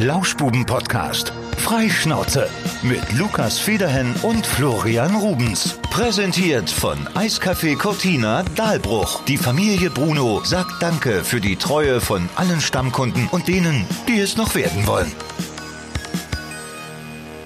Lauschbuben-Podcast. Freischnauze. Mit Lukas Federhen und Florian Rubens. Präsentiert von Eiscafé Cortina Dahlbruch. Die Familie Bruno sagt Danke für die Treue von allen Stammkunden und denen, die es noch werden wollen.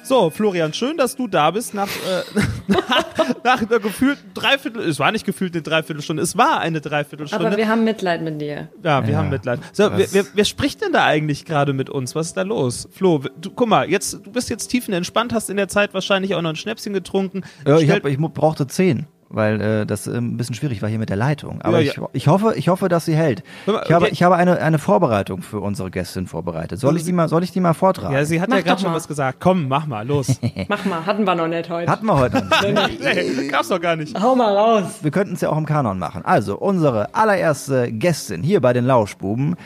So, Florian, schön, dass du da bist nach, äh, nach, nach einer gefühlten Dreiviertel, es war nicht gefühlt eine Dreiviertelstunde, es war eine Dreiviertelstunde. Aber wir haben Mitleid mit dir. ja, wir Ja, haben Mitleid. So, wer, wer, wer spricht denn da eigentlich gerade mit uns? Was ist da los? Flo, du, guck mal, jetzt, du bist jetzt tiefenentspannt, hast in der Zeit wahrscheinlich auch noch ein Schnäpschen getrunken. Ja, ich, hab, ich brauchte zehn, weil äh, das äh, ein bisschen schwierig war hier mit der Leitung. Aber Ja, ich, ja. ich hoffe, ich hoffe, dass sie hält. Mal, Ich habe, okay. ich habe eine, eine Vorbereitung für unsere Gästin vorbereitet. Soll ich die mal, soll ich die mal vortragen? ja, sie hat Mach ja gerade schon mal. was gesagt. Komm, mach mal, los. Mach mal, hatten wir noch nicht heute. Hatten wir heute noch nicht. nee, gab's doch gar nicht. Hau mal raus. Wir könnten es ja auch im Kanon machen. Also, unsere allererste Gästin hier bei den Lauschbuben.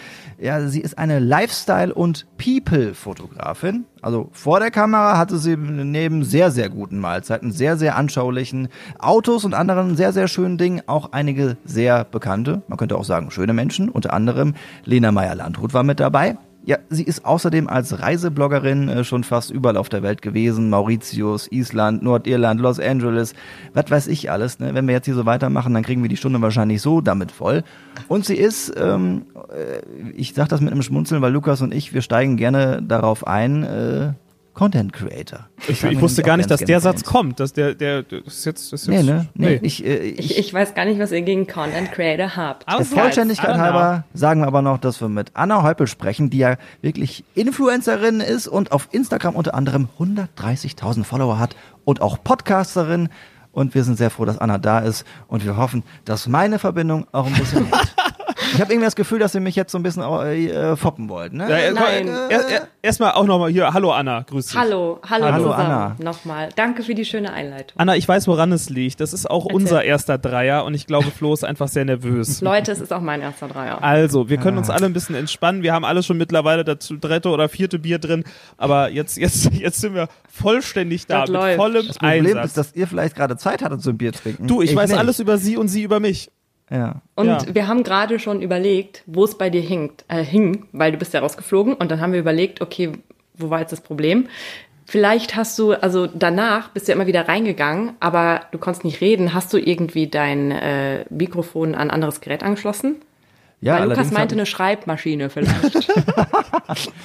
Ja, sie ist eine Lifestyle- und People-Fotografin. Also vor der Kamera hatte sie neben sehr, sehr guten Mahlzeiten, sehr, sehr anschaulichen Autos und anderen sehr, sehr schönen Dingen auch einige sehr bekannte, man könnte auch sagen schöne Menschen. Unter anderem Lena Meyer-Landrut war mit dabei. Ja, sie ist außerdem als Reisebloggerin äh, schon fast überall auf der Welt gewesen. Mauritius, Island, Nordirland, Los Angeles, was weiß ich alles. Ne? Wenn wir jetzt hier so weitermachen, dann kriegen wir die Stunde wahrscheinlich so damit voll. Und sie ist, ähm, äh, ich sag das mit einem Schmunzeln, weil Lukas und ich, wir steigen gerne darauf ein, äh, Content Creator. Ich, ich wusste gar nicht, dass der Satz kommt. Dass der, der, das ist jetzt, das ist Nee, jetzt, ne? Nee, ich, äh, Ich, ich weiß gar nicht, was ihr gegen Content Creator habt. Aber Der Vollständigkeit halber sagen wir aber noch, dass wir mit Anna Heupel sprechen, die ja wirklich Influencerin ist und auf Instagram unter anderem 130.000 Follower hat und auch Podcasterin. Und wir sind sehr froh, dass Anna da ist und wir hoffen, dass meine Verbindung auch ein bisschen hält. Ich habe irgendwie das Gefühl, dass ihr mich jetzt so ein bisschen äh, foppen wollt. Ne? Ja, äh, Nein. er- er- Erstmal auch nochmal hier. Hallo Anna, grüß dich. Hallo, hallo, Hallo, zusammen. Anna. Nochmal. Danke für die schöne Einleitung. Anna, ich weiß, woran es liegt. Das ist auch Erzähl. unser erster Dreier und ich glaube, Flo ist einfach sehr nervös. Leute, es ist auch mein erster Dreier. Also, wir können uns alle ein bisschen entspannen. Wir haben alle schon mittlerweile dazu dritte oder vierte Bier drin, aber jetzt, jetzt, jetzt sind wir vollständig da Das mit läuft. vollem Das Problem Einsatz. ist, dass ihr vielleicht gerade Zeit hattet zum Bier trinken. du, ich, weiß nicht. alles über sie und sie über mich. Ja. Und Ja. wir haben gerade schon überlegt, wo es bei dir hinkt, äh, hing, weil du bist ja rausgeflogen. Und dann haben wir überlegt, okay, wo war jetzt das Problem? Vielleicht hast du, also danach bist du ja immer wieder reingegangen, aber du konntest nicht reden. Hast du irgendwie dein äh, Mikrofon an ein anderes Gerät angeschlossen? Ja, Weil Lukas meinte eine Schreibmaschine vielleicht.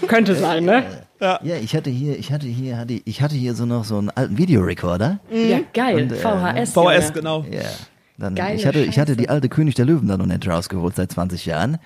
Könnte sein, ne? Ja, ich hatte hier, ich hatte hier, hatte, ich hatte hier so noch so einen alten Videorekorder. Ja, geil. Und, äh, VHS. VHS, genau. Ja. Dann, Geile ich, hatte, ich hatte die alte König der Löwen da noch nicht rausgeholt seit 20 Jahren.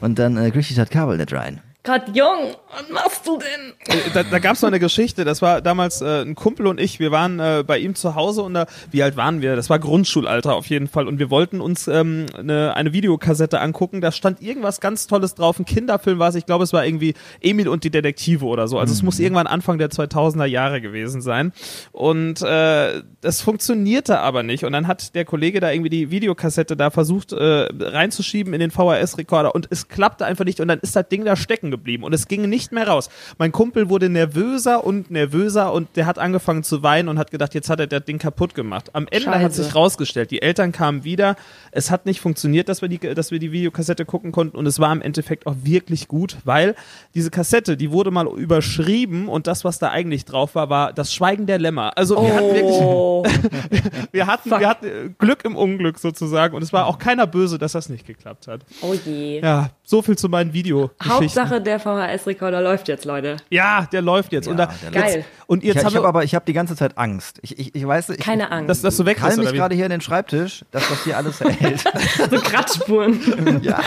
Und dann äh, kriegte ich das Kabel nicht rein. Grad jung, was machst du denn? Äh, Da, da gab es mal eine Geschichte, das war damals äh, ein Kumpel und ich, wir waren äh, bei ihm zu Hause und da, wie alt waren wir? Das war Grundschulalter auf jeden Fall. Und wir wollten uns ähm, eine, eine Videokassette angucken, da stand irgendwas ganz Tolles drauf, ein Kinderfilm war es, ich glaube es war irgendwie Emil und die Detektive oder so, also es muss irgendwann Anfang der 2000er Jahre gewesen sein. Und äh, das funktionierte aber nicht. Und dann hat der Kollege da irgendwie die Videokassette da versucht äh, reinzuschieben in den VHS-Rekorder und es klappte einfach nicht. Und dann ist das Ding da stecken geblieben und es ging nicht mehr raus. Mein Kumpel wurde nervöser und nervöser und der hat angefangen zu weinen und hat gedacht, jetzt hat er das Ding kaputt gemacht. Am Ende hat Scheiße. sich rausgestellt, die Eltern kamen wieder, es hat nicht funktioniert, dass wir, die, dass wir die Videokassette gucken konnten und es war im Endeffekt auch wirklich gut, weil diese Kassette, die wurde mal überschrieben und das, was da eigentlich drauf war, war das Schweigen der Lämmer. Also wir hatten wirklich Oh, wir hatten, wir hatten Glück im Unglück sozusagen und es war auch keiner böse, dass das nicht geklappt hat. oh je. Ja, so viel zu meinen Videogeschichten. Hauptsache der VHS-Rekorder läuft jetzt, Leute. Ja, der läuft jetzt. und, da, der Geil. Jetzt, und jetzt Ich, ich habe aber, ich habe die ganze Zeit Angst. Ich, ich, ich weiß, ich, Keine Angst. dass, dass du weg ich bist, mich gerade hier in den Schreibtisch, dass das hier alles hält. so Kratzspuren. ja.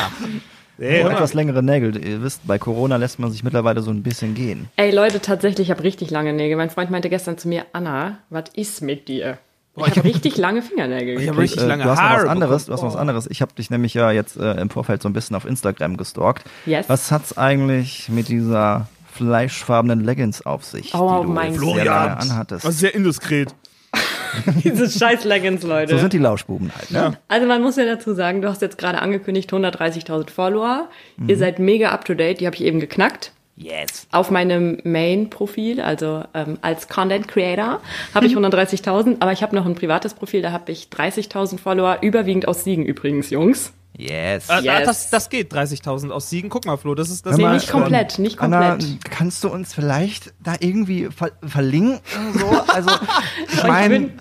Ey, Oh, hör mal. etwas längere Nägel. Ihr wisst, bei Corona lässt man sich mittlerweile so ein bisschen gehen. Ey, Leute, tatsächlich, ich habe richtig lange Nägel. Mein Freund meinte gestern zu mir, Anna, was ist mit dir? Ich habe richtig lange Fingernägel. Ich hab gekriegt. richtig Äh, lange du hast noch Haare was anderes. Du hast noch was anderes. Ich habe dich nämlich ja jetzt äh, im Vorfeld so ein bisschen auf Instagram gestalkt. Yes. Was hat's eigentlich mit dieser fleischfarbenen Leggings auf sich, Oh, die du mein Gott. sehr lange Das anhattest? ist sehr indiskret. Diese scheiß Leggings, Leute. So sind die Lauschbuben halt. Ne? Also man muss ja dazu sagen, du hast jetzt gerade angekündigt 130.000 Follower. Ihr seid mega up to date, die habe ich eben geknackt. Yes. Auf meinem Main-Profil, also ähm, als Content Creator, habe ich 130.000, aber ich habe noch ein privates Profil, da habe ich 30.000 Follower, überwiegend aus Siegen übrigens, Jungs. Yes. Äh, Yes. das, das geht, 30.000 aus Siegen. Guck mal, Flo, das ist das Nee, nicht komplett, nicht Anna, komplett. kannst du uns vielleicht da irgendwie ver verlinken? So? Also, ich meine, bin-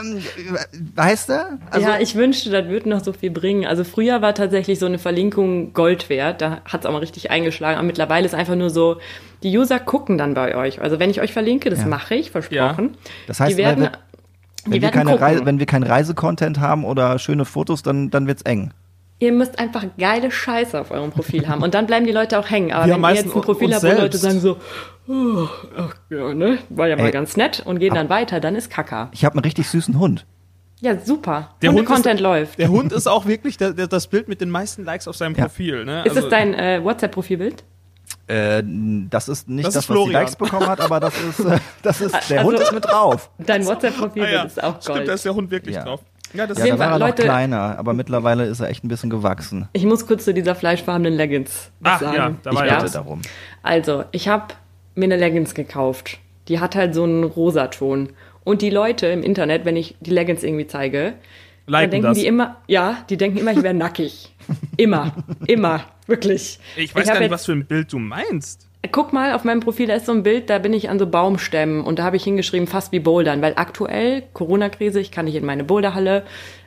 ähm, weißt du? Also, ja, ich wünschte, das würde noch so viel bringen. Also früher war tatsächlich so eine Verlinkung Gold wert. Da hat es auch mal richtig eingeschlagen. Aber mittlerweile ist einfach nur so, die User gucken dann bei euch. Also wenn ich euch verlinke, das mache ich, versprochen. Das heißt, die werden, wenn- die wenn, wir werden keine gucken. Reise, wenn wir keinen Reisecontent haben oder schöne Fotos, dann, dann wird's eng. Ihr müsst einfach geile Scheiße auf eurem Profil haben. Und dann bleiben die Leute auch hängen. Aber Wir wenn ihr meisten jetzt ein Profil habt, wo Leute sagen so, oh, ach, ja, ne, war ja mal Ey. ganz nett und gehen dann weiter, dann ist Kaka. Ich habe einen richtig süßen Hund. Ja, super. Der Und Hund Content ist, läuft. Der Hund ist auch wirklich der, der, das Bild mit den meisten Likes auf seinem Ja. Profil. Ne? ist Also- es dein äh, WhatsApp-Profilbild? Äh, das ist nicht Das das, ist was die Florian. Likes bekommen hat, aber das ist, äh, das ist der Also- Hund ist mit drauf. Dein Ah, WhatsApp-Profilbild ja. ist auch Stimmt, da Gold. ist der Hund wirklich Ja. drauf. Ja, das Ja, da war er noch Leute- kleiner, aber mittlerweile ist er echt ein bisschen gewachsen. Ich muss kurz zu dieser fleischfarbenen Leggings Ach, sagen. ja, da Ich war bitte ja. darum. Also, ich habe mir eine Leggings gekauft. Die hat halt so einen Rosaton. Und die Leute im Internet, wenn ich die Leggings irgendwie zeige, dann Liken denken das. die immer, ja, die denken immer, ich wäre nackig. Immer, immer, wirklich. Ich weiß hab gar nicht, was für ein Bild du meinst. Guck mal, auf meinem Profil, da ist so ein Bild, da bin ich an so Baumstämmen und da habe ich hingeschrieben, fast wie Bouldern, weil aktuell, Corona-Krise, ich kann nicht in meine Boulderhalle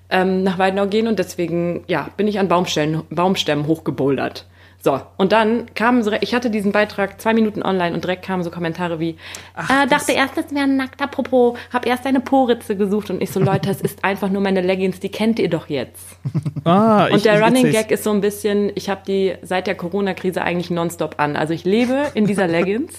ähm, nach Weidenau gehen und deswegen, ja, bin ich an Baumstämmen, Baumstämmen hochgebouldert. So, und dann kamen so, ich hatte diesen Beitrag zwei Minuten online und direkt kamen so Kommentare wie, äh, dachte erst, das wäre ein nackter Popo, hab erst eine Poritze gesucht und ich so, Leute, es ist einfach nur meine Leggings, die kennt ihr doch jetzt. Ah, Und der Running Gag ist so ein bisschen, ich habe die seit der Corona-Krise eigentlich nonstop an. Also ich lebe in dieser Leggings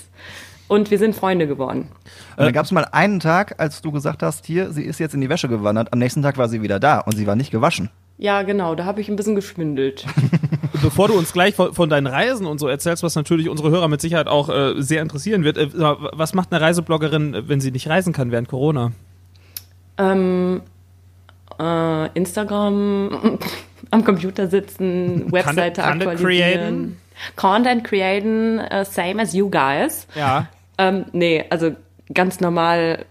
und wir sind Freunde geworden. Und dann gab es mal einen Tag, als du gesagt hast, hier, sie ist jetzt in die Wäsche gewandert. Am nächsten Tag war sie wieder da und sie war nicht gewaschen. Ja, genau, da habe ich ein bisschen geschwindelt. Bevor du uns gleich von, deinen Reisen und so erzählst, was natürlich unsere Hörer mit Sicherheit auch äh, sehr interessieren wird, äh, was macht eine Reisebloggerin, äh, wenn sie nicht reisen kann während Corona? ähm, äh, Instagram, am Computer sitzen, Webseite Content aktualisieren. createn? Content createn, uh, same as you guys. Ja. Ähm, nee, also ganz normal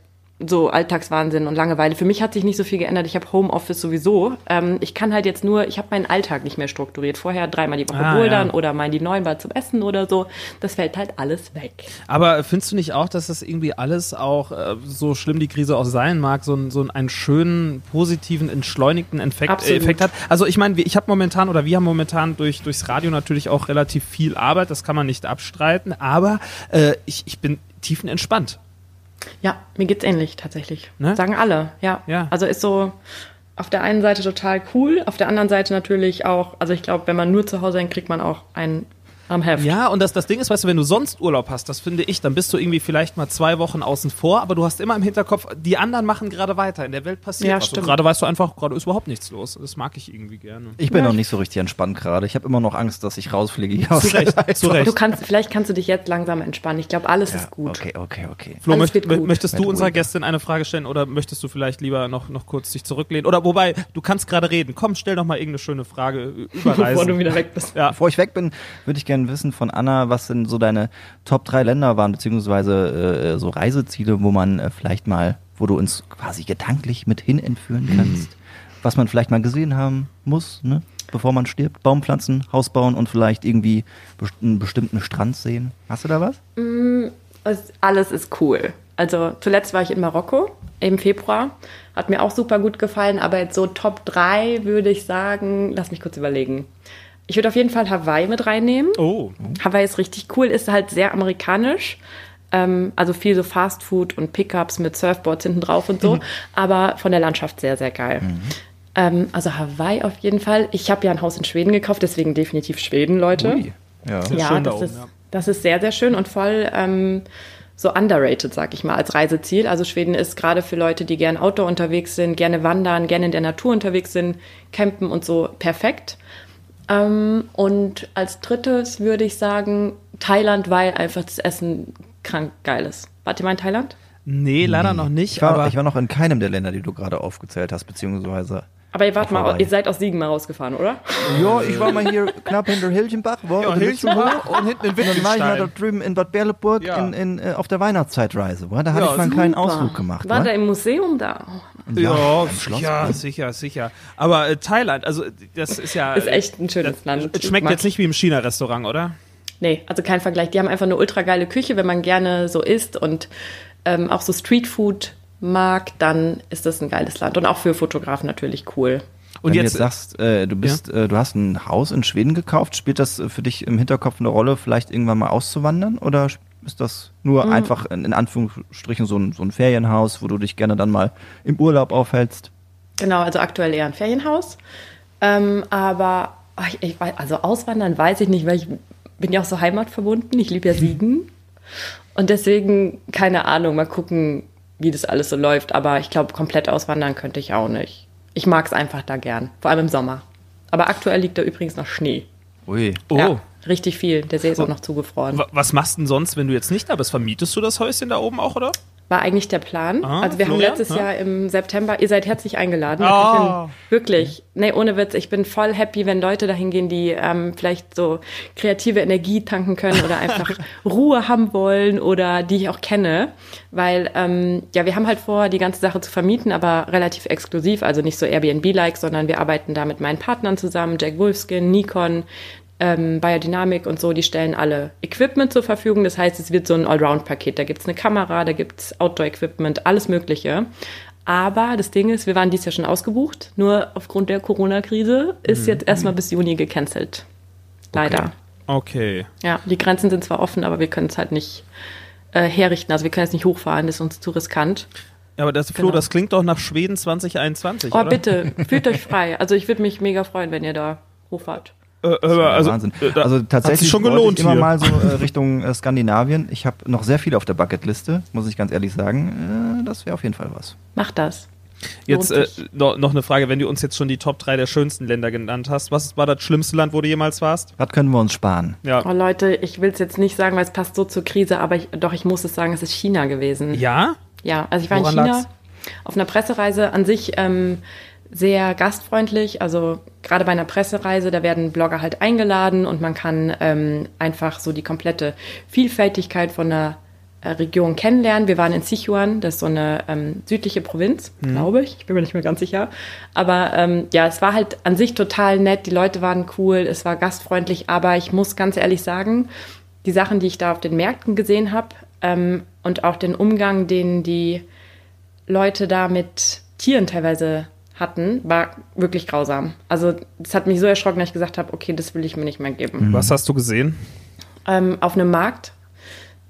so Alltagswahnsinn und Langeweile. Für mich hat sich nicht so viel geändert. Ich habe Homeoffice sowieso. Ähm, ich kann halt jetzt nur, ich habe meinen Alltag nicht mehr strukturiert. Vorher dreimal die Woche Ah, bouldern ja. oder mal die neuen war zum Essen oder so. Das fällt halt alles weg. Aber findest du nicht auch, dass das irgendwie alles auch, äh, so schlimm die Krise auch sein mag, so, ein- so einen schönen, positiven, entschleunigten Effekt, Absolut. Effekt hat? Also ich meine, wir- ich habe momentan oder wir haben momentan durch, durchs Radio natürlich auch relativ viel Arbeit, das kann man nicht abstreiten, aber äh, ich, ich bin tiefenentspannt. Ja, mir geht's ähnlich tatsächlich. Ne? Sagen alle, ja. Ja. Also ist so auf der einen Seite total cool, auf der anderen Seite natürlich auch, also ich glaube, wenn man nur zu Hause hängt, kriegt man auch einen am Heft. Ja, und das, das Ding ist, weißt du, wenn du sonst Urlaub hast, das finde ich, dann bist du irgendwie vielleicht mal zwei Wochen außen vor, aber du hast immer im Hinterkopf, die anderen machen gerade weiter, in der Welt passiert Ja, was. Und stimmt. gerade weißt du einfach, gerade ist überhaupt nichts los. Das mag ich irgendwie gerne. Ich bin Ja. noch nicht so richtig entspannt gerade. Ich habe immer noch Angst, dass ich rausfliege hier aus Zu Recht, zu Du Recht. kannst, vielleicht kannst du dich jetzt langsam entspannen. Ich glaube, alles ist gut. Okay, okay, okay. Flo, möcht, gut. möchtest du unserer. Gästin eine Frage stellen oder möchtest du vielleicht lieber noch, noch kurz dich zurücklehnen? Oder wobei, du kannst gerade reden. Komm, stell doch mal irgendeine schöne Frage über Bevor Reisen. du wieder weg bist. ja. Bevor ich weg bin, würde ich gerne wissen von Anna, was denn so deine Top 3 Länder waren, beziehungsweise äh, so Reiseziele, wo man äh, vielleicht mal, wo du uns quasi gedanklich mit hin entführen kannst. Was man vielleicht mal gesehen haben muss, ne? bevor man stirbt. Baum pflanzen, Haus bauen und vielleicht irgendwie einen bestimmten Strand sehen. Hast du da was? Es- Alles ist cool. Also zuletzt war ich in Marokko im Februar. Hat mir auch super gut gefallen, aber jetzt so Top 3 würde ich sagen, lass mich kurz überlegen. Ich würde auf jeden Fall Hawaii mit reinnehmen. Oh. Hawaii ist richtig cool, ist halt sehr amerikanisch. Ähm, also viel so Fast Food und Pickups mit Surfboards hinten drauf und so. Aber von der Landschaft sehr, sehr geil. Ähm, also Hawaii auf jeden Fall. Ich habe ja ein Haus in Schweden gekauft, deswegen definitiv Schweden, Leute. Ui. Ja. Sehr Ja, schön da das, oben, ist, ja. das ist sehr, sehr schön und voll ähm, so underrated, sag ich mal, als Reiseziel. Also Schweden ist gerade für Leute, die gerne Outdoor unterwegs sind, gerne wandern, gerne in der Natur unterwegs sind, campen und so perfekt. Ähm, und als drittes würde ich sagen Thailand, weil einfach das Essen krank geil ist. Wart ihr mal in Thailand? Nee, leider noch nicht. Ich war, aber ich war noch in keinem der Länder, die du gerade aufgezählt hast, beziehungsweise Aber ihr wart mal, vorbei. ihr seid aus Siegen mal rausgefahren, oder? Ja, ich war mal hier knapp hinter Hilchenbach. War Ja, Hilchenbach und hinten in Und dann war ich mal da Wittgenstein. drüben in Bad Berleburg Ja. in, in, äh, auf der Weihnachtszeitreise. Wa? Da hatte Ja, ich mal einen kleinen Super. Ausflug gemacht. War wa? da im Museum da? Ja, Schloss. sicher, sicher, sicher. Aber äh, Thailand, also das ist ja. Ist echt ein schönes Land. Es schmeckt jetzt nicht wie im China-Restaurant, oder? Nee, also kein Vergleich. Die haben einfach eine ultra geile Küche, wenn man gerne so isst und ähm, auch so Streetfood mag, dann ist das ein geiles Land. Und auch für Fotografen natürlich cool. Und Wenn jetzt, du jetzt sagst, äh, du bist, äh, du hast ein Haus in Schweden gekauft, spielt das für dich im Hinterkopf eine Rolle, vielleicht irgendwann mal auszuwandern? Oder ist das nur Mhm. einfach in, in Anführungsstrichen so ein, so ein Ferienhaus, wo du dich gerne dann mal im Urlaub aufhältst? Genau, also aktuell eher ein Ferienhaus. Ähm, aber ich, ich weiß, also auswandern weiß ich nicht, weil ich bin ja auch so heimatverbunden. Ich liebe ja Siegen. Und deswegen, keine Ahnung, mal gucken, wie das alles so läuft. Aber ich glaube, komplett auswandern könnte ich auch nicht. Ich mag es einfach da gern, vor allem im Sommer. Aber aktuell liegt da übrigens noch Schnee. Ui. oh, Ja, richtig viel. Der See ist auch noch zugefroren. wa- was machst du denn sonst, wenn du jetzt nicht da bist? Vermietest du das Häuschen da oben auch, oder? War eigentlich der Plan. Ah, also wir Florian, haben letztes ja? Jahr im September, ihr seid herzlich eingeladen. Ah. Ich bin wirklich, nee, ohne Witz, ich bin voll happy, wenn Leute dahin gehen, die ähm, vielleicht so kreative Energie tanken können oder einfach Ruhe haben wollen oder die ich auch kenne. Weil, ähm, ja, wir haben halt vor, die ganze Sache zu vermieten, aber relativ exklusiv, also nicht so Airbnb-like, sondern wir arbeiten da mit meinen Partnern zusammen, Jack Wolfskin, Nikon, ähm, Biodynamik und so, die stellen alle Equipment zur Verfügung. Das heißt, es wird so ein Allround-Paket. Da gibt's eine Kamera, da gibt's Outdoor-Equipment, alles Mögliche. Aber das Ding ist, wir waren dieses Jahr schon ausgebucht. Nur aufgrund der Corona-Krise ist jetzt erstmal bis Juni gecancelt. Leider. Okay. Ja, die Grenzen sind zwar offen, aber wir können es halt nicht äh, herrichten. Also wir können es nicht hochfahren, das ist uns zu riskant. Ja, aber das, Flo, Genau. das klingt doch nach Schweden 2021, Oh, oder? bitte, fühlt euch frei. Also ich würde mich mega freuen, wenn ihr da hochfahrt. Äh, also, Wahnsinn. äh, Also tatsächlich schon gelohnt ich immer hier. mal so äh, Richtung äh, Skandinavien. Ich habe noch sehr viel auf der Bucketliste, muss ich ganz ehrlich sagen. Äh, das wäre auf jeden Fall was. Macht das. Jetzt äh, noch, noch eine Frage, wenn du uns jetzt schon die Top 3 der schönsten Länder genannt hast. Was war das schlimmste Land, wo du jemals warst? Was können wir uns sparen? Ja. Oh Leute, ich will es jetzt nicht sagen, weil es passt so zur Krise, aber ich, doch, ich muss es sagen, es ist China gewesen. Ja? Ja, also ich war Woran in China lag's? auf einer Pressereise an sich ähm, sehr gastfreundlich. Also gerade bei einer Pressereise, da werden Blogger halt eingeladen und man kann ähm, einfach so die komplette Vielfältigkeit von einer äh, Region kennenlernen. Wir waren in Sichuan, das ist so eine ähm, südliche Provinz, Mhm. glaube ich. Ich bin mir nicht mehr ganz sicher. Aber ähm, ja, es war halt an sich total nett. Die Leute waren cool, es war gastfreundlich. Aber ich muss ganz ehrlich sagen, die Sachen, die ich da auf den Märkten gesehen habe ähm, und auch den Umgang, den die Leute da mit Tieren teilweise hatten, war wirklich grausam. Also das hat mich so erschrocken, dass ich gesagt habe, okay, das will ich mir nicht mehr geben. Was hast du gesehen? Ähm, auf einem Markt,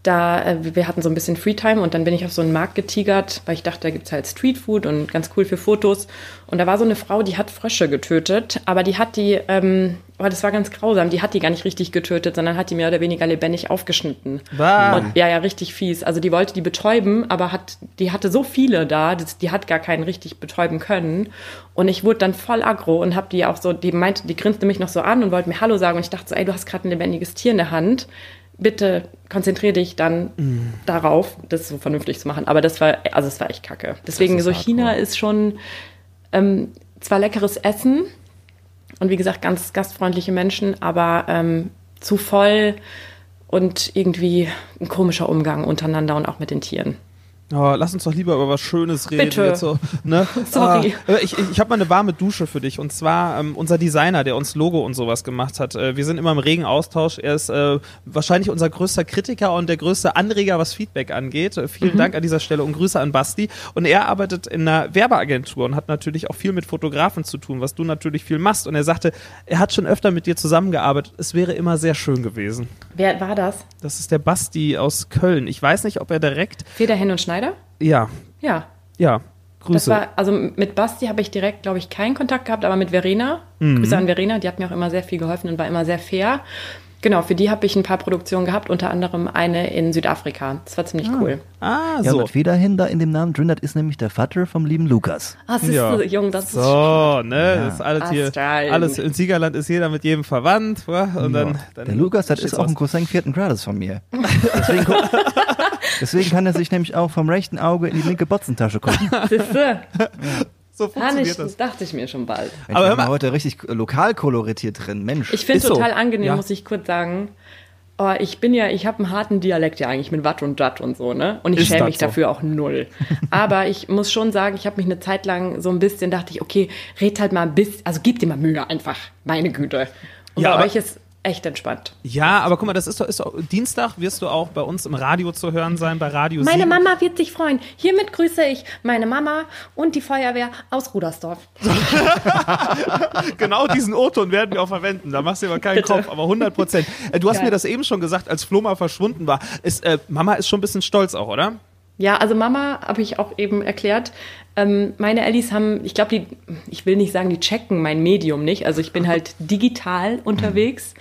da äh, wir hatten so ein bisschen Freetime und dann bin ich auf so einen Markt getigert, weil ich dachte, da gibt's halt Streetfood und ganz cool für Fotos. Und da war so eine Frau, die hat Frösche getötet, aber die hat die, ähm, aber das war ganz grausam, die hat die gar nicht richtig getötet, sondern hat die mehr oder weniger lebendig aufgeschnitten. Bah. Und, ja, ja, richtig fies. Also die wollte die betäuben, aber hat, die hatte so viele da, das, die hat gar keinen richtig betäuben können. Und ich wurde dann voll aggro und hab die auch so, die meinte, die grinste mich noch so an und wollte mir Hallo sagen. Und ich dachte so, ey, du hast gerade ein lebendiges Tier in der Hand. Bitte konzentrier dich dann darauf, das so vernünftig zu machen. Aber das war, also es war echt kacke. Deswegen so hardcore. China ist schon ähm, zwar leckeres Essen und wie gesagt ganz gastfreundliche Menschen, aber ähm, zu voll und irgendwie ein komischer Umgang untereinander und auch mit den Tieren. Oh, lass uns doch lieber über was Schönes reden. Bitte. So, ne? Sorry. Ah, ich ich, habe mal eine warme Dusche für dich. Und zwar ähm, unser Designer, der uns Logo und sowas gemacht hat. Äh, wir sind immer im regen Austausch. Er ist äh, wahrscheinlich unser größter Kritiker und der größte Anreger, was Feedback angeht. Äh, vielen Dank an dieser Stelle und Grüße an Basti. Und er arbeitet in einer Werbeagentur und hat natürlich auch viel mit Fotografen zu tun, was du natürlich viel machst. Und er sagte, er hat schon öfter mit dir zusammengearbeitet. Es wäre immer sehr schön gewesen. Wer war das? Das ist der Basti aus Köln. Ich weiß nicht, ob er direkt. Federhen und Schneider? Ja, Ja. ja. Grüße. War, also mit Basti habe ich direkt, glaube ich, keinen Kontakt gehabt, aber mit Verena, Grüße an Verena, die hat mir auch immer sehr viel geholfen und war immer sehr fair. Genau, für die habe ich ein paar Produktionen gehabt, unter anderem eine in Südafrika. Das war ziemlich cool. ah, Ja, so. mit Federhin da in dem Namen drin, das ist nämlich der Vater vom lieben Lukas. Ah, siehst Ja. du, Jung, das ist So, ne, das ist alles Ah, hier, alles im Siegerland ist jeder mit jedem verwandt, wa? und dann, dann Der Lukas, das ist auch aus. ein Cousin vierten Grades von mir. Deswegen, guck- deswegen kann er sich nämlich auch vom rechten Auge in die linke Botzentasche gucken. Siehste? So Ah, funktioniert nicht, das. dachte ich mir schon bald. Mensch, Aber wir haben heute richtig lokal koloritiert drin. Mensch. Ich finde Ist so. total angenehm, Ja. muss ich kurz sagen. Oh, ich bin ja, ich habe einen harten Dialekt ja eigentlich mit Watt und Datt und so, ne? Und ich schäme mich so? dafür auch null. Aber ich muss schon sagen, ich habe mich eine Zeit lang so ein bisschen, dachte ich, okay, red halt mal ein bisschen, also gib dir mal Mühe einfach, meine Güte. Und Ja, bei aber- euch ist echt entspannt. Ja, aber guck mal, das ist doch, ist doch Dienstag wirst du auch bei uns im Radio zu hören sein, bei Radio Meine 7. Mama wird sich freuen. Hiermit grüße ich meine Mama und die Feuerwehr aus Rudersdorf. Genau diesen O-Ton werden wir auch verwenden. Da machst du dir aber keinen Bitte. Kopf, aber 100 Prozent. Äh, Du hast Geil. mir das eben schon gesagt, als Flo mal verschwunden war. Ist, äh, Mama ist schon ein bisschen stolz auch, oder? Ja, also Mama habe ich auch eben erklärt. Ähm, meine Ellis haben, ich glaube, die, ich will nicht sagen, die checken mein Medium nicht. Also ich bin halt digital unterwegs.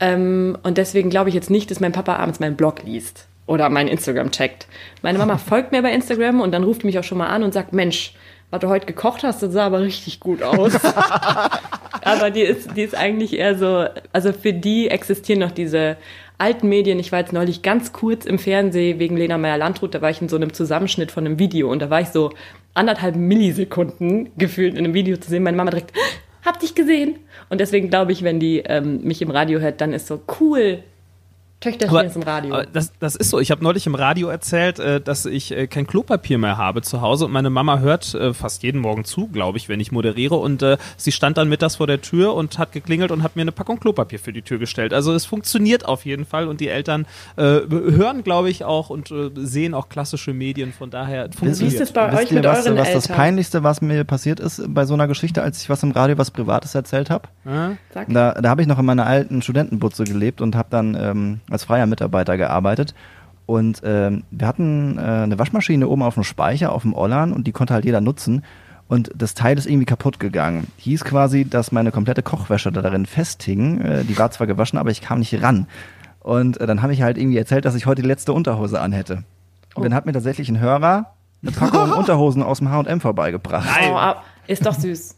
Ähm, und deswegen glaube ich jetzt nicht, dass mein Papa abends meinen Blog liest oder mein Instagram checkt. Meine Mama folgt mir bei Instagram und dann ruft mich auch schon mal an und sagt, Mensch, was du heute gekocht hast, das sah aber richtig gut aus. aber die ist, die ist eigentlich eher so, also für die existieren noch diese alten Medien. Ich war jetzt neulich ganz kurz im Fernsehen wegen Lena Meyer-Landrut, da war ich in so einem Zusammenschnitt von einem Video und da war ich so anderthalb Millisekunden gefühlt in einem Video zu sehen. Meine Mama direkt, hab dich gesehen. Und deswegen glaube ich, wenn die ähm, mich im Radio hört, dann ist so cool. Töchterchen ist im Radio. aber das, das ist so. Ich habe neulich im Radio erzählt, äh, dass ich äh, kein Klopapier mehr habe zu Hause und meine Mama hört äh, fast jeden Morgen zu, glaube ich, wenn ich moderiere. Und sie stand dann mittags vor der Tür und hat geklingelt und hat mir eine Packung Klopapier für die Tür gestellt. Also es funktioniert auf jeden Fall und die Eltern hören, glaube ich, auch und sehen auch klassische Medien. Von daher Wie funktioniert. ist es bei Wisst euch mit was, euren was das? Peinlichste, was mir passiert ist bei so einer Geschichte, als ich was im Radio, was Privates erzählt habe? Da, da habe ich noch in meiner alten Studentenbutze gelebt und habe dann ähm, als freier Mitarbeiter gearbeitet. Und ähm, wir hatten äh, eine Waschmaschine oben auf dem Speicher, auf dem Ollern und die konnte halt jeder nutzen. Und das Teil ist irgendwie kaputt gegangen. Hieß quasi, dass meine komplette Kochwäsche da darin festhing. Äh, die war zwar gewaschen, aber ich kam nicht ran. Und äh, dann habe ich halt irgendwie erzählt, dass ich heute die letzte Unterhose anhätte. Und dann hat mir tatsächlich ein Hörer eine Packung Unterhosen aus dem H&M vorbeigebracht. Oh, ab- ist doch süß.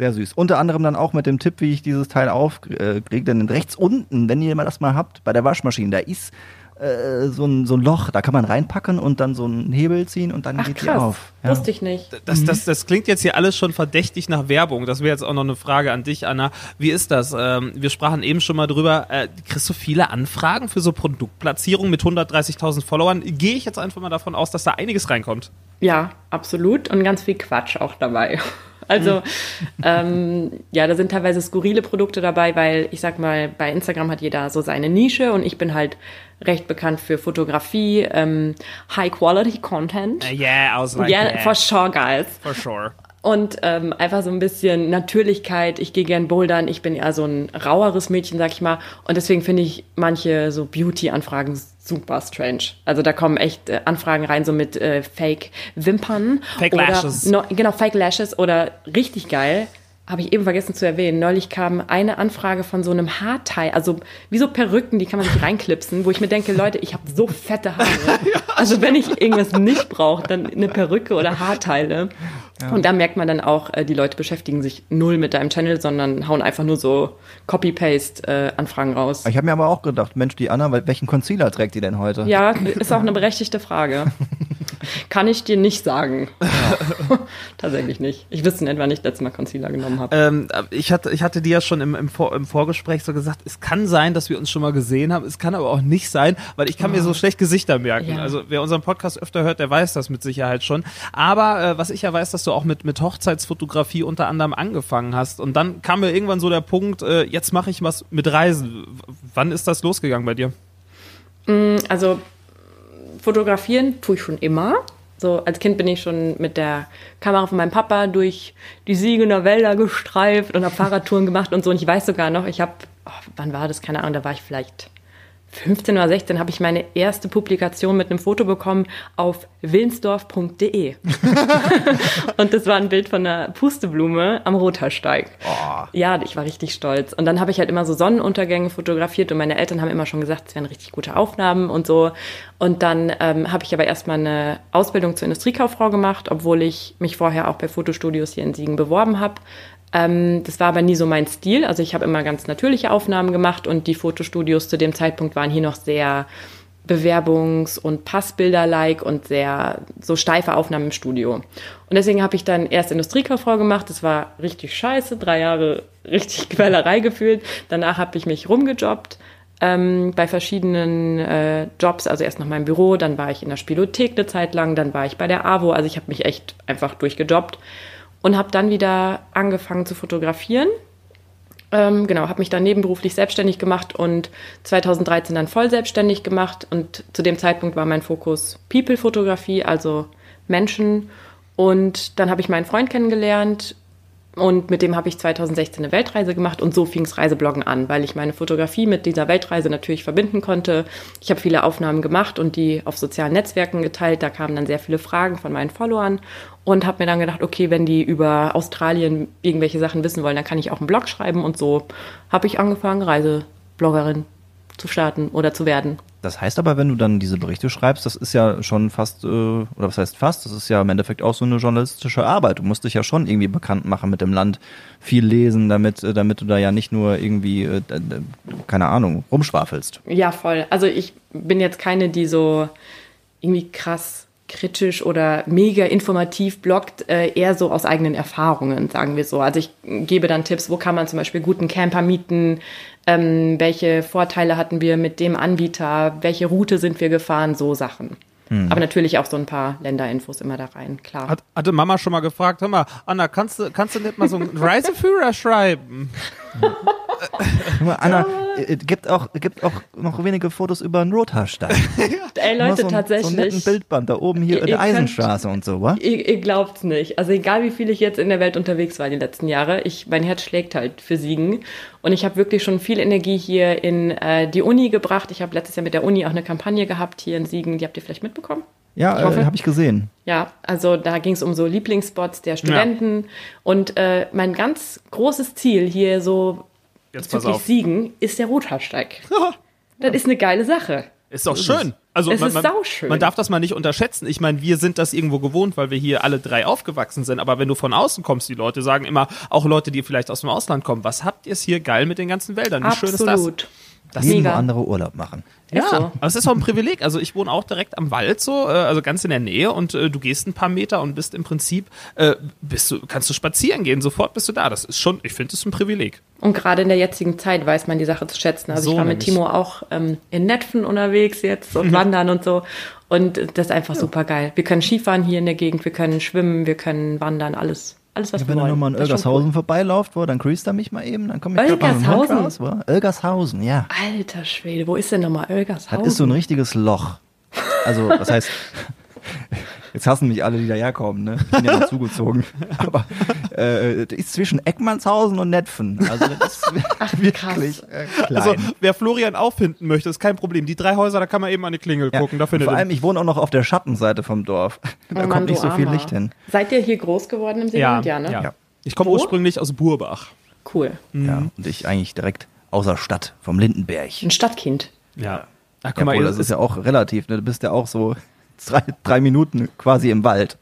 Sehr süß. Unter anderem dann auch mit dem Tipp, wie ich dieses Teil aufkriege. Denn rechts unten, wenn ihr mal das mal habt, bei der Waschmaschine, da ist äh, so, ein, so ein Loch, da kann man reinpacken und dann so einen Hebel ziehen und dann Ach geht die krass, auf. Ja. wusste ich nicht. Das, das, das klingt jetzt hier alles schon verdächtig nach Werbung. Das wäre jetzt auch noch eine Frage an dich, Anna. Wie ist das? Ähm, wir sprachen eben schon mal drüber. Äh, kriegst du viele Anfragen für so Produktplatzierungen mit 130.000 Followern? Gehe ich jetzt einfach mal davon aus, dass da einiges reinkommt. Ja, absolut. Und ganz viel Quatsch auch dabei. Also, ähm, ja, da sind teilweise skurrile Produkte dabei, weil ich sag mal, bei Instagram hat jeder so seine Nische und ich bin halt recht bekannt für Fotografie, ähm, High-Quality-Content. Yeah, I was like, Yeah, for sure, guys. for sure. Und ähm, einfach so ein bisschen Natürlichkeit. Ich gehe gern bouldern. Ich bin eher so ein raueres Mädchen, sag ich mal. Und deswegen finde ich manche so Beauty-Anfragen super strange. Also da kommen echt äh, Anfragen rein, so mit äh, Fake-Wimpern. Fake oder Lashes. No, genau, Fake Lashes oder richtig geil. Habe ich eben vergessen zu erwähnen. Neulich kam eine Anfrage von so einem Haarteil, also wie so Perücken, die kann man sich reinklipsen, wo ich mir denke, Leute, ich habe so fette Haare. Also wenn ich irgendwas nicht brauche, dann eine Perücke oder Haarteile. Und da merkt man dann auch, äh, die Leute beschäftigen sich null mit deinem Channel, sondern hauen einfach nur so Copy-Paste-Anfragen raus. Ich habe mir aber auch gedacht, Mensch, die Anna, wel- welchen Concealer trägt die denn heute? Ja, ist auch eine berechtigte Frage. Kann ich dir nicht sagen. Tatsächlich nicht. Ich wüsste in etwa nicht, letztes Mal Concealer genommen habe. Ähm, ich, hatte, ich hatte dir ja schon im, im, Vor im Vorgespräch so gesagt, es kann sein, dass wir uns schon mal gesehen haben, es kann aber auch nicht sein, weil ich kann mir so schlecht Gesichter merken. Ja. Also wer unseren Podcast öfter hört, der weiß das mit Sicherheit schon. Aber äh, was ich ja weiß, dass du auch mit, mit Hochzeitsfotografie unter anderem angefangen hast. Und dann kam mir irgendwann so der Punkt, äh, jetzt mache ich was mit Reisen. Wann ist das losgegangen bei dir? Also fotografieren tue ich schon immer. So als Kind bin ich schon mit der Kamera von meinem Papa durch die Siegener Wälder gestreift und habe Fahrradtouren gemacht und so. Und ich weiß sogar noch, ich habe, oh, wann war das? Keine Ahnung, da war ich vielleicht 15 oder 16, habe ich meine erste Publikation mit einem Foto bekommen auf willensdorf.de. und das war ein Bild von einer Pusteblume am Rotersteig. Ja, ich war richtig stolz. Und dann habe ich halt immer so Sonnenuntergänge fotografiert und meine Eltern haben immer schon gesagt, es wären richtig gute Aufnahmen und so. Und dann ähm, habe ich aber erstmal eine Ausbildung zur Industriekauffrau gemacht, obwohl ich mich vorher auch bei Fotostudios hier in Siegen beworben habe. Ähm, das war aber nie so mein Stil. Also ich habe immer ganz natürliche Aufnahmen gemacht und die Fotostudios zu dem Zeitpunkt waren hier noch sehr Bewerbungs- und Passbilder-like und sehr so steife Aufnahmen im Studio. Und deswegen habe ich dann erst Industriekauffrau gemacht. Das war richtig scheiße, drei Jahre richtig Quälerei gefühlt. Danach habe ich mich rumgejobbt ähm, bei verschiedenen äh, Jobs. Also erst nach meinem Büro, dann war ich in der Spielothek eine Zeit lang, dann war ich bei der AWO. Also ich habe mich echt einfach durchgejobbt und habe dann wieder angefangen zu fotografieren ähm, genau, habe mich dann nebenberuflich selbstständig gemacht und 2013 dann voll selbstständig gemacht. Und zu dem Zeitpunkt war mein Fokus People-Fotografie, also Menschen. Und dann habe ich meinen Freund kennengelernt und mit dem habe ich 2016 eine Weltreise gemacht und so fing's Reisebloggen an, weil ich meine Fotografie mit dieser Weltreise natürlich verbinden konnte. Ich habe viele Aufnahmen gemacht und die auf sozialen Netzwerken geteilt. Da kamen dann sehr viele Fragen von meinen Followern und habe mir dann gedacht, okay, wenn die über Australien irgendwelche Sachen wissen wollen, dann kann ich auch einen Blog schreiben und so habe ich angefangen, Reisebloggerin zu starten oder zu werden. Das heißt aber, wenn du dann diese Berichte schreibst, das ist ja schon fast, äh, oder was heißt fast, das ist ja im Endeffekt auch so eine journalistische Arbeit. Du musst dich ja schon irgendwie bekannt machen mit dem Land, viel lesen, damit, äh, damit du da ja nicht nur irgendwie, äh, keine Ahnung, rumschwafelst. Ja, voll. Also ich bin jetzt keine, die so irgendwie krass kritisch oder mega informativ bloggt, äh, eher so aus eigenen Erfahrungen, sagen wir so. Also ich gebe dann Tipps, wo kann man zum Beispiel guten Camper mieten, ähm, welche Vorteile hatten wir mit dem Anbieter, welche Route sind wir gefahren, so Sachen. Hm. Aber natürlich auch so ein paar Länderinfos immer da rein, klar. Hat, hatte Mama schon mal gefragt, hör mal, Anna, kannst du, kannst du nicht mal so einen Reiseführer schreiben? Anna, äh, gibt auch, gibt auch noch wenige Fotos über den Rothaarstein. Ey Leute, so ein, tatsächlich. So ein Bildband da oben hier ihr, in der Eisenstraße und so, wa? Ihr, ihr glaubt's nicht. Also egal wie viel ich jetzt in der Welt unterwegs war die letzten Jahre, ich, mein Herz schlägt halt für Siegen. Und ich habe wirklich schon viel Energie hier in äh, die Uni gebracht. Ich habe letztes Jahr mit der Uni auch eine Kampagne gehabt hier in Siegen, die habt ihr vielleicht mitbekommen? Ja, äh, habe ich gesehen. Ja, also da ging es um so Lieblingsspots der Studenten. Ja. Und äh, mein ganz großes Ziel hier so Jetzt bezüglich Siegen ist der Rothaarsteig. das ist eine geile Sache. Ist doch schön. Also es man, ist man, sauschön. man darf das mal nicht unterschätzen. Ich meine, wir sind das irgendwo gewohnt, weil wir hier alle drei aufgewachsen sind. Aber wenn du von außen kommst, die Leute sagen immer, auch Leute, die vielleicht aus dem Ausland kommen, was habt ihr es hier geil mit den ganzen Wäldern? Wie Absolut. schön ist das? Das Leben, wo andere Urlaub machen. Ja, so. aber es ist auch ein Privileg. Also ich wohne auch direkt am Wald so, äh, also ganz in der Nähe und äh, du gehst ein paar Meter und bist im Prinzip, äh, bist du, kannst du spazieren gehen, sofort bist du da. Das ist schon, ich finde, ist ein Privileg. Und gerade in der jetzigen Zeit weiß man die Sache zu schätzen. Also So ich war mit nämlich. Timo auch ähm, in Netfen unterwegs jetzt und wandern und so. Und das ist einfach super geil. Wir können Skifahren hier in der Gegend, wir können schwimmen, wir können wandern, alles, alles was Ja, wir wenn ihr wollen. nur mal in Das ist schon Oelgershausen vorbeilauft, wo, dann grüßt er mich mal eben, dann komme ich Oelgershausen? raus, wo? Oelgershausen, ja. Alter Schwede, wo ist denn nochmal Oelgershausen? Das ist so ein richtiges Loch. Also, das heißt, jetzt hassen mich alle, die daherkommen, ne? Ich bin ja noch zugezogen. Aber äh, das ist zwischen Eckmannshausen und Netfen. Also, das ist wirklich äh, klein. Also wer Florian auffinden möchte, ist kein Problem. Die drei Häuser, da kann man eben an die Klingel Ja, gucken. Da findet vor allem, ich wohne auch noch auf der Schattenseite vom Dorf. Da Oh Mann, kommt nicht so viel. Licht hin. Seid ihr hier groß geworden im ja, Seeland? Ja, ne? ja. Ich komme ursprünglich aus Burbach. Cool. Ja, und ich eigentlich direkt außer Stadt, vom Lindenberg. Ein Stadtkind. Ja. Ach, Ja, guck mal, wohl, ihr- das ist ja auch relativ, ne? Du bist ja auch so drei, drei Minuten quasi im Wald.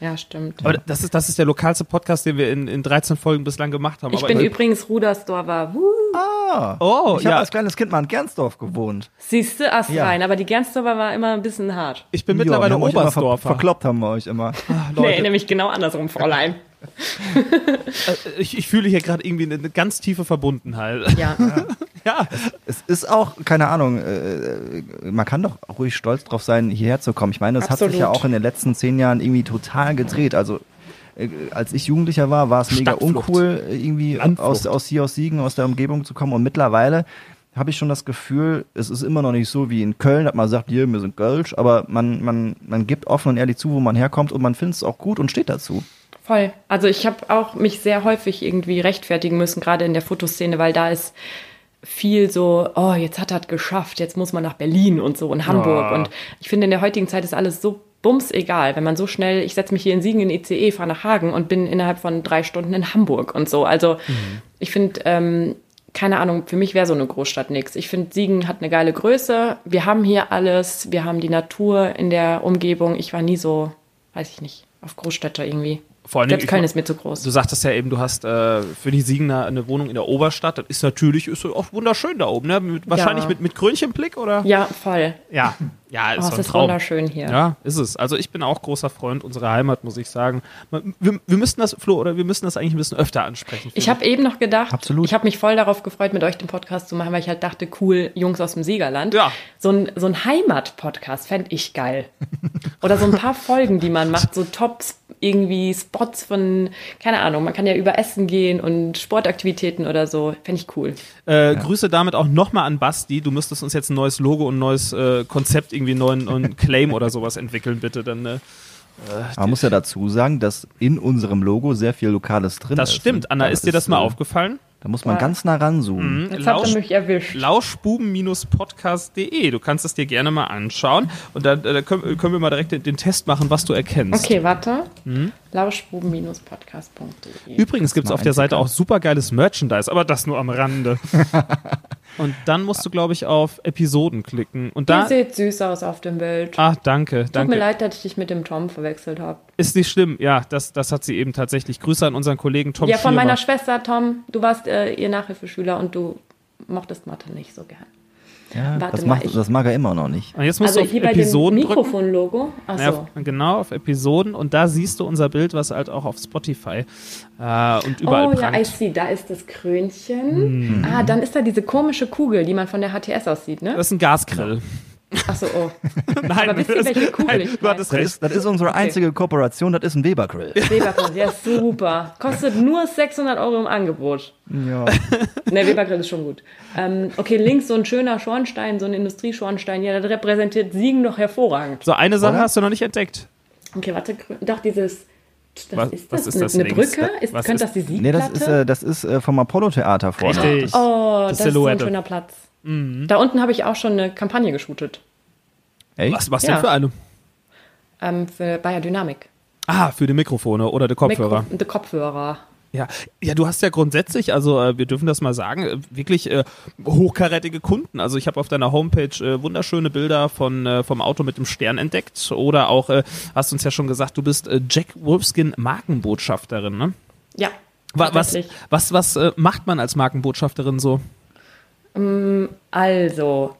Ja, stimmt. aber das ist, das ist der lokalste Podcast, den wir in, in 13 Folgen bislang gemacht haben. Ich aber bin übrigens Rudersdorfer. Wuh. Ah, Oh, ich habe ja. als kleines Kind mal in Gernsdorf gewohnt. Siehst du, Ast Ja. rein. Aber die Gernsdorfer war immer ein bisschen hart. ich bin Ja, mittlerweile euch immer ver Oberstdorfer. verkloppt haben wir euch immer. Leute. Nee, nämlich genau andersrum, Fräulein. Äh, ich, ich fühle hier gerade irgendwie eine, ganz tiefe Verbundenheit. Ja. ja. Es ist auch, keine Ahnung, äh, man kann doch ruhig stolz drauf sein, hierher zu kommen. Ich meine, das hat sich ja Absolut. auch in den letzten zehn Jahren irgendwie total gedreht. Also äh, als ich Jugendlicher war, war es mega uncool, äh, irgendwie Landflucht. aus, aus hier aus Siegen, aus der Umgebung zu kommen. Und mittlerweile habe ich schon das Gefühl, es ist immer noch nicht so wie in Köln, dass man sagt, hier, wir sind Kölsch, aber man, man, man gibt offen und ehrlich zu, wo man herkommt und man findet es auch gut und steht dazu. Voll. Also ich habe auch mich sehr häufig irgendwie rechtfertigen müssen, gerade in der Fotoszene, weil da ist viel so, oh, jetzt hat er es geschafft, jetzt muss man nach Berlin und so und Hamburg. Ja. Und ich finde, in der heutigen Zeit ist alles so bums egal, wenn man so schnell, ich setze mich hier in Siegen in ICE, fahre nach Hagen und bin innerhalb von drei Stunden in Hamburg und so. Also ich finde, ähm, keine Ahnung, für mich wäre so eine Großstadt nichts. Ich finde, Siegen hat eine geile Größe. Wir haben hier alles, wir haben die Natur in der Umgebung. Ich war nie so, weiß ich nicht, auf Großstädte irgendwie. Vor allen Dingen, Selbst ich Köln ist mir zu groß. Du sagtest ja eben, du hast äh, für die Siegener eine Wohnung in der Oberstadt. Das ist natürlich ist auch wunderschön da oben, ne? Mit, wahrscheinlich mit, mit Krönchenblick, oder? Ja, voll. Ja, ja, ist Oh, so es ein ist wunderschön hier. Ja, ist es. Also ich bin auch großer Freund unserer Heimat, muss ich sagen. Wir, wir müssten das, Flo, oder wir müssen das eigentlich ein bisschen öfter ansprechen. Ich habe eben noch gedacht, Absolut. ich habe mich voll darauf gefreut, mit euch den Podcast zu machen, weil ich halt dachte, cool, Jungs aus dem Siegerland. Ja. So ein, so ein Heimat-Podcast fände ich geil. Oder so ein paar Folgen, die man macht, so Tops, irgendwie Spots von, keine Ahnung, man kann ja über Essen gehen und Sportaktivitäten oder so. Fände ich cool. Äh, Grüße damit auch nochmal an Basti. Du müsstest uns jetzt ein neues Logo und ein neues äh, Konzept, irgendwie einen neuen, neuen Claim oder sowas entwickeln, bitte. Dann, äh, Man muss ja dazu sagen, dass in unserem Logo sehr viel Lokales drin das ist. stimmt. Anna, ist dir das mal äh, aufgefallen? Da muss man Ja. ganz nah ranzoomen. Jetzt habt ihr mich erwischt. Lauschbuben-podcast.de. Du kannst es dir gerne mal anschauen und dann äh, können, können wir mal direkt den, den Test machen, was du erkennst. Okay, warte. Mhm. Lauschbuben-podcast.de. Übrigens gibt es auf der Seite auch einzugreifen. super geiles Merchandise, aber das nur am Rande. und dann musst du, glaube ich, auf Episoden klicken. Und Ihr da. seht süß aus auf dem Bild. Ah, danke, Tut danke. mir leid, dass ich dich mit dem Tom verwechselt habe. Ist nicht schlimm. Ja, das, das hat sie eben tatsächlich. Grüße an unseren Kollegen Tom Ja, von Schiermer. meiner Schwester, Tom. Du warst äh, ihr Nachhilfeschüler und du mochtest Mathe nicht so gern. Ja, Warte das, mal, macht, ich- das mag er immer noch nicht. Und jetzt musst Also du auf hier bei dem Episoden. Mikrofon-Logo. Ja, genau, auf Episoden und da siehst du unser Bild, was halt auch auf Spotify äh, und überall oh ja, prangt. I see. Da ist das Krönchen. Ah, dann ist da diese komische Kugel, die man von der HTS aussieht, ne? das ist ein Gasgrill. Achso, oh. Nein, Aber wisst ihr, welche Kugel nein, ich hattest Das ist, das ist unsere einzige Kooperation, das ist ein Weber-Grill. Webergrill, ja super. Kostet nur 600 Euro im Angebot. Ja. Ne, Webergrill ist schon gut. Ähm, okay, links so ein schöner Schornstein, so ein Industrieschornstein. Ja, das repräsentiert Siegen doch hervorragend. So, eine Sache Oder? hast du noch nicht entdeckt. Okay, warte, doch dieses. Das Was- ist was das? ist das eine, eine links? Brücke? Ist, Was könnte ist- das die Nee, Siegplatte? das ist, äh, das ist äh, vom Apollo-Theater vorne. Richtig. oh, das ist so ein schöner Platz. Da unten habe ich auch schon eine Kampagne geshootet. Echt? Was, was Ja. denn für eine? Ähm, für Bayer Dynamik. Ah, für die Mikrofone oder die Kopfhörer. Mikro- Die Kopfhörer. Ja. ja, du hast ja grundsätzlich, also äh, wir dürfen das mal sagen, äh, wirklich äh, hochkarätige Kunden. Also ich habe auf deiner Homepage äh, wunderschöne Bilder von äh, vom Auto mit dem Stern entdeckt oder auch äh, hast uns ja schon gesagt, du bist äh, Jack Wolfskin Markenbotschafterin, ne? Ja. Wa- Was, was, was äh, macht man als Markenbotschafterin so? Also,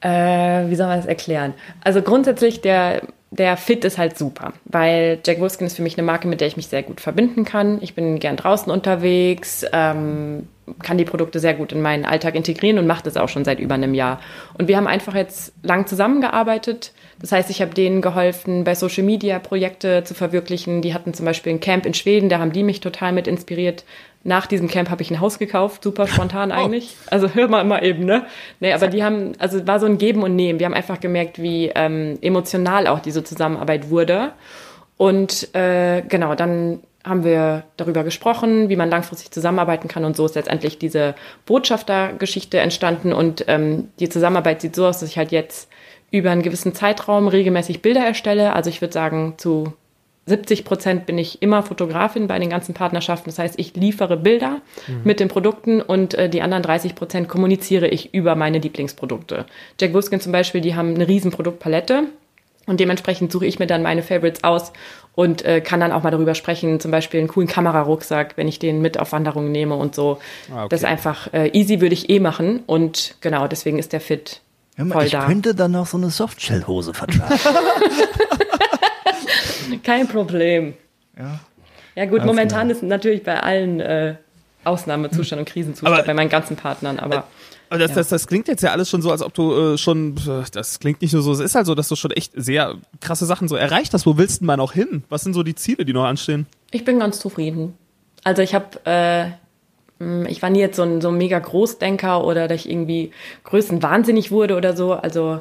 äh, wie soll man das erklären? Also grundsätzlich, der, der Fit ist halt super, weil Jack Wolfskin ist für mich eine Marke, mit der ich mich sehr gut verbinden kann. Ich bin gern draußen unterwegs, ähm, kann die Produkte sehr gut in meinen Alltag integrieren und mache das auch schon seit über einem Jahr. Und wir haben einfach jetzt lang zusammengearbeitet. Das heißt, ich habe denen geholfen, bei Social Media Projekte zu verwirklichen. Die hatten zum Beispiel ein Camp in Schweden, da haben die mich total mit inspiriert. Nach diesem Camp habe ich ein Haus gekauft, super spontan eigentlich. Also hör mal mal eben, ne? Nee, aber die haben, also es war so ein Geben und Nehmen. Wir haben einfach gemerkt, wie ähm, emotional auch diese Zusammenarbeit wurde. Und äh, genau, dann haben wir darüber gesprochen, wie man langfristig zusammenarbeiten kann. Und so ist letztendlich diese Botschaftergeschichte entstanden. Und ähm, die Zusammenarbeit sieht so aus, dass ich halt jetzt über einen gewissen Zeitraum regelmäßig Bilder erstelle. Also ich würde sagen, zu 70 Prozent bin ich immer Fotografin bei den ganzen Partnerschaften. Das heißt, ich liefere Bilder mit den Produkten und äh, die anderen 30 Prozent kommuniziere ich über meine Lieblingsprodukte. Jack Wolfskin zum Beispiel, die haben eine riesen Produktpalette. Und dementsprechend suche ich mir dann meine Favorites aus und äh, kann dann auch mal darüber sprechen, zum Beispiel einen coolen Kamerarucksack, wenn ich den mit auf Wanderungen nehme und so. Ah, okay. Das ist einfach äh, easy, würde ich eh machen. Und genau, deswegen ist der Fit mal, voll ich da. könnte dann noch so eine Softshell-Hose vertragen. Kein Problem. ja. Ja gut, Alles momentan klar. ist natürlich bei allen äh, Ausnahmezustand und Krisenzustand Aber- bei meinen ganzen Partnern, aber Aber das, das, das klingt jetzt ja alles schon so, als ob du äh, schon, äh, das klingt nicht nur so, es ist halt so, dass du schon echt sehr krasse Sachen so erreicht hast. Wo willst du denn mal noch hin? Was sind so die Ziele, die noch anstehen? ich bin ganz zufrieden. Also ich habe, äh, mh, ich war nie jetzt so ein, so ein mega Großdenker oder dass ich irgendwie größenwahnsinnig wurde oder so. Also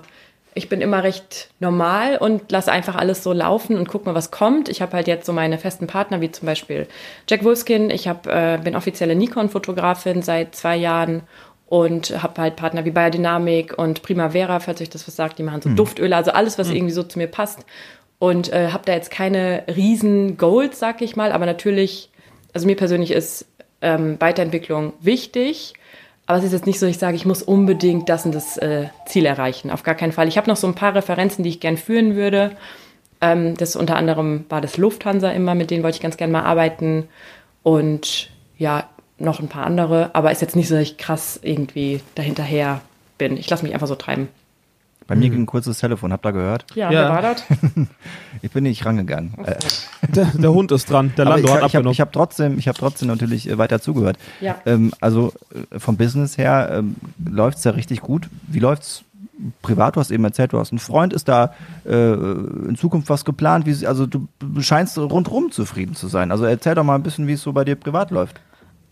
ich bin immer recht normal und lasse einfach alles so laufen und guck mal, was kommt. Ich habe halt jetzt so meine festen Partner, wie zum Beispiel Jack Wolfskin. Ich hab, äh, bin offizielle Nikon-Fotografin seit zwei Jahren und habe halt Partner wie Biodynamic und Primavera, falls euch das was sagt. Die machen so Duftöle, also alles, was irgendwie so zu mir passt. Und äh, habe da jetzt keine riesen Goals, sag ich mal, aber natürlich, also mir persönlich ist ähm, Weiterentwicklung wichtig. Aber es ist jetzt nicht so, ich sage, ich muss unbedingt das und das äh, Ziel erreichen. Auf gar keinen Fall. Ich habe noch so ein paar Referenzen, die ich gern führen würde. Ähm, das unter anderem war das Lufthansa immer, mit denen wollte ich ganz gerne mal arbeiten. Und ja, noch ein paar andere, aber ist jetzt nicht so, dass ich krass irgendwie dahinterher bin. Ich lasse mich einfach so treiben. Bei mir ging ein kurzes Telefon, habt ihr gehört? Ja, Ja. wer war das? Ich bin nicht rangegangen. Äh, Der, der Hund ist dran, der Lando hat ich habe abgenommen. ich hab trotzdem, ich hab trotzdem natürlich äh, weiter zugehört. Ja. Ähm, also äh, vom Business her ähm, läuft's ja richtig gut. Wie läuft's privat? Du hast eben erzählt, du hast einen Freund. Ist da äh, in Zukunft was geplant? Wie, sie- also du scheinst rundrum zufrieden zu sein. Also erzähl doch mal ein bisschen, wie es so bei dir privat läuft.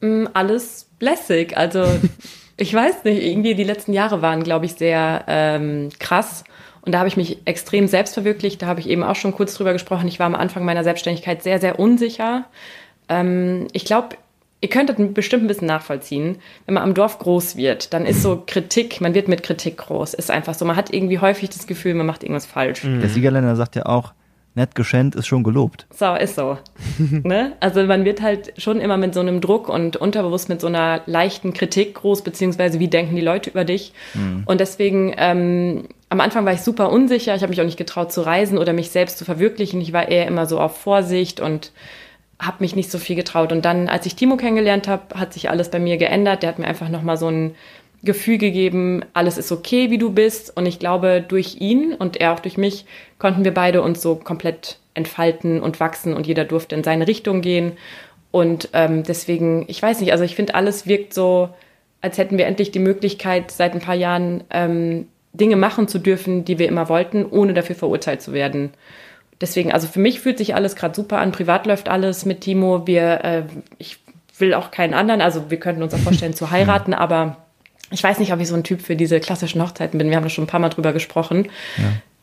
Mm, Alles lässig. Also ich weiß nicht, irgendwie die letzten Jahre waren, glaube ich, sehr ähm, krass. Und da habe ich mich extrem selbst verwirklicht. Da habe ich eben auch schon kurz drüber gesprochen. Ich war am Anfang meiner Selbstständigkeit sehr, sehr unsicher. Ähm, ich glaube, ihr könntet bestimmt ein bisschen nachvollziehen, wenn man am Dorf groß wird, dann ist so Kritik, man wird mit Kritik groß. Ist einfach so. Man hat irgendwie häufig das Gefühl, man macht irgendwas falsch. Der Siegerländer sagt ja auch, nett geschenkt ist schon gelobt. So, ist so. ne? Also man wird halt schon immer mit so einem Druck und unterbewusst mit so einer leichten Kritik groß, beziehungsweise wie denken die Leute über dich. Und deswegen, ähm, am Anfang war ich super unsicher, ich habe mich auch nicht getraut zu reisen oder mich selbst zu verwirklichen. Ich war eher immer so auf Vorsicht und habe mich nicht so viel getraut. Und dann, als ich Timo kennengelernt habe, hat sich alles bei mir geändert. Der hat mir einfach nochmal so ein Gefühl gegeben, alles ist okay, wie du bist. Und ich glaube, durch ihn und er auch durch mich konnten wir beide uns so komplett entfalten und wachsen und jeder durfte in seine Richtung gehen. Und ähm, deswegen, ich weiß nicht, also ich finde, alles wirkt so, als hätten wir endlich die Möglichkeit, seit ein paar Jahren ähm, Dinge machen zu dürfen, die wir immer wollten, ohne dafür verurteilt zu werden. Deswegen, also für mich fühlt sich alles gerade super an. Privat läuft alles mit Timo. Wir, äh, ich will auch keinen anderen. Also wir könnten uns auch vorstellen zu heiraten, aber ich weiß nicht, ob ich so ein Typ für diese klassischen Hochzeiten bin. Wir haben da schon ein paar Mal drüber gesprochen.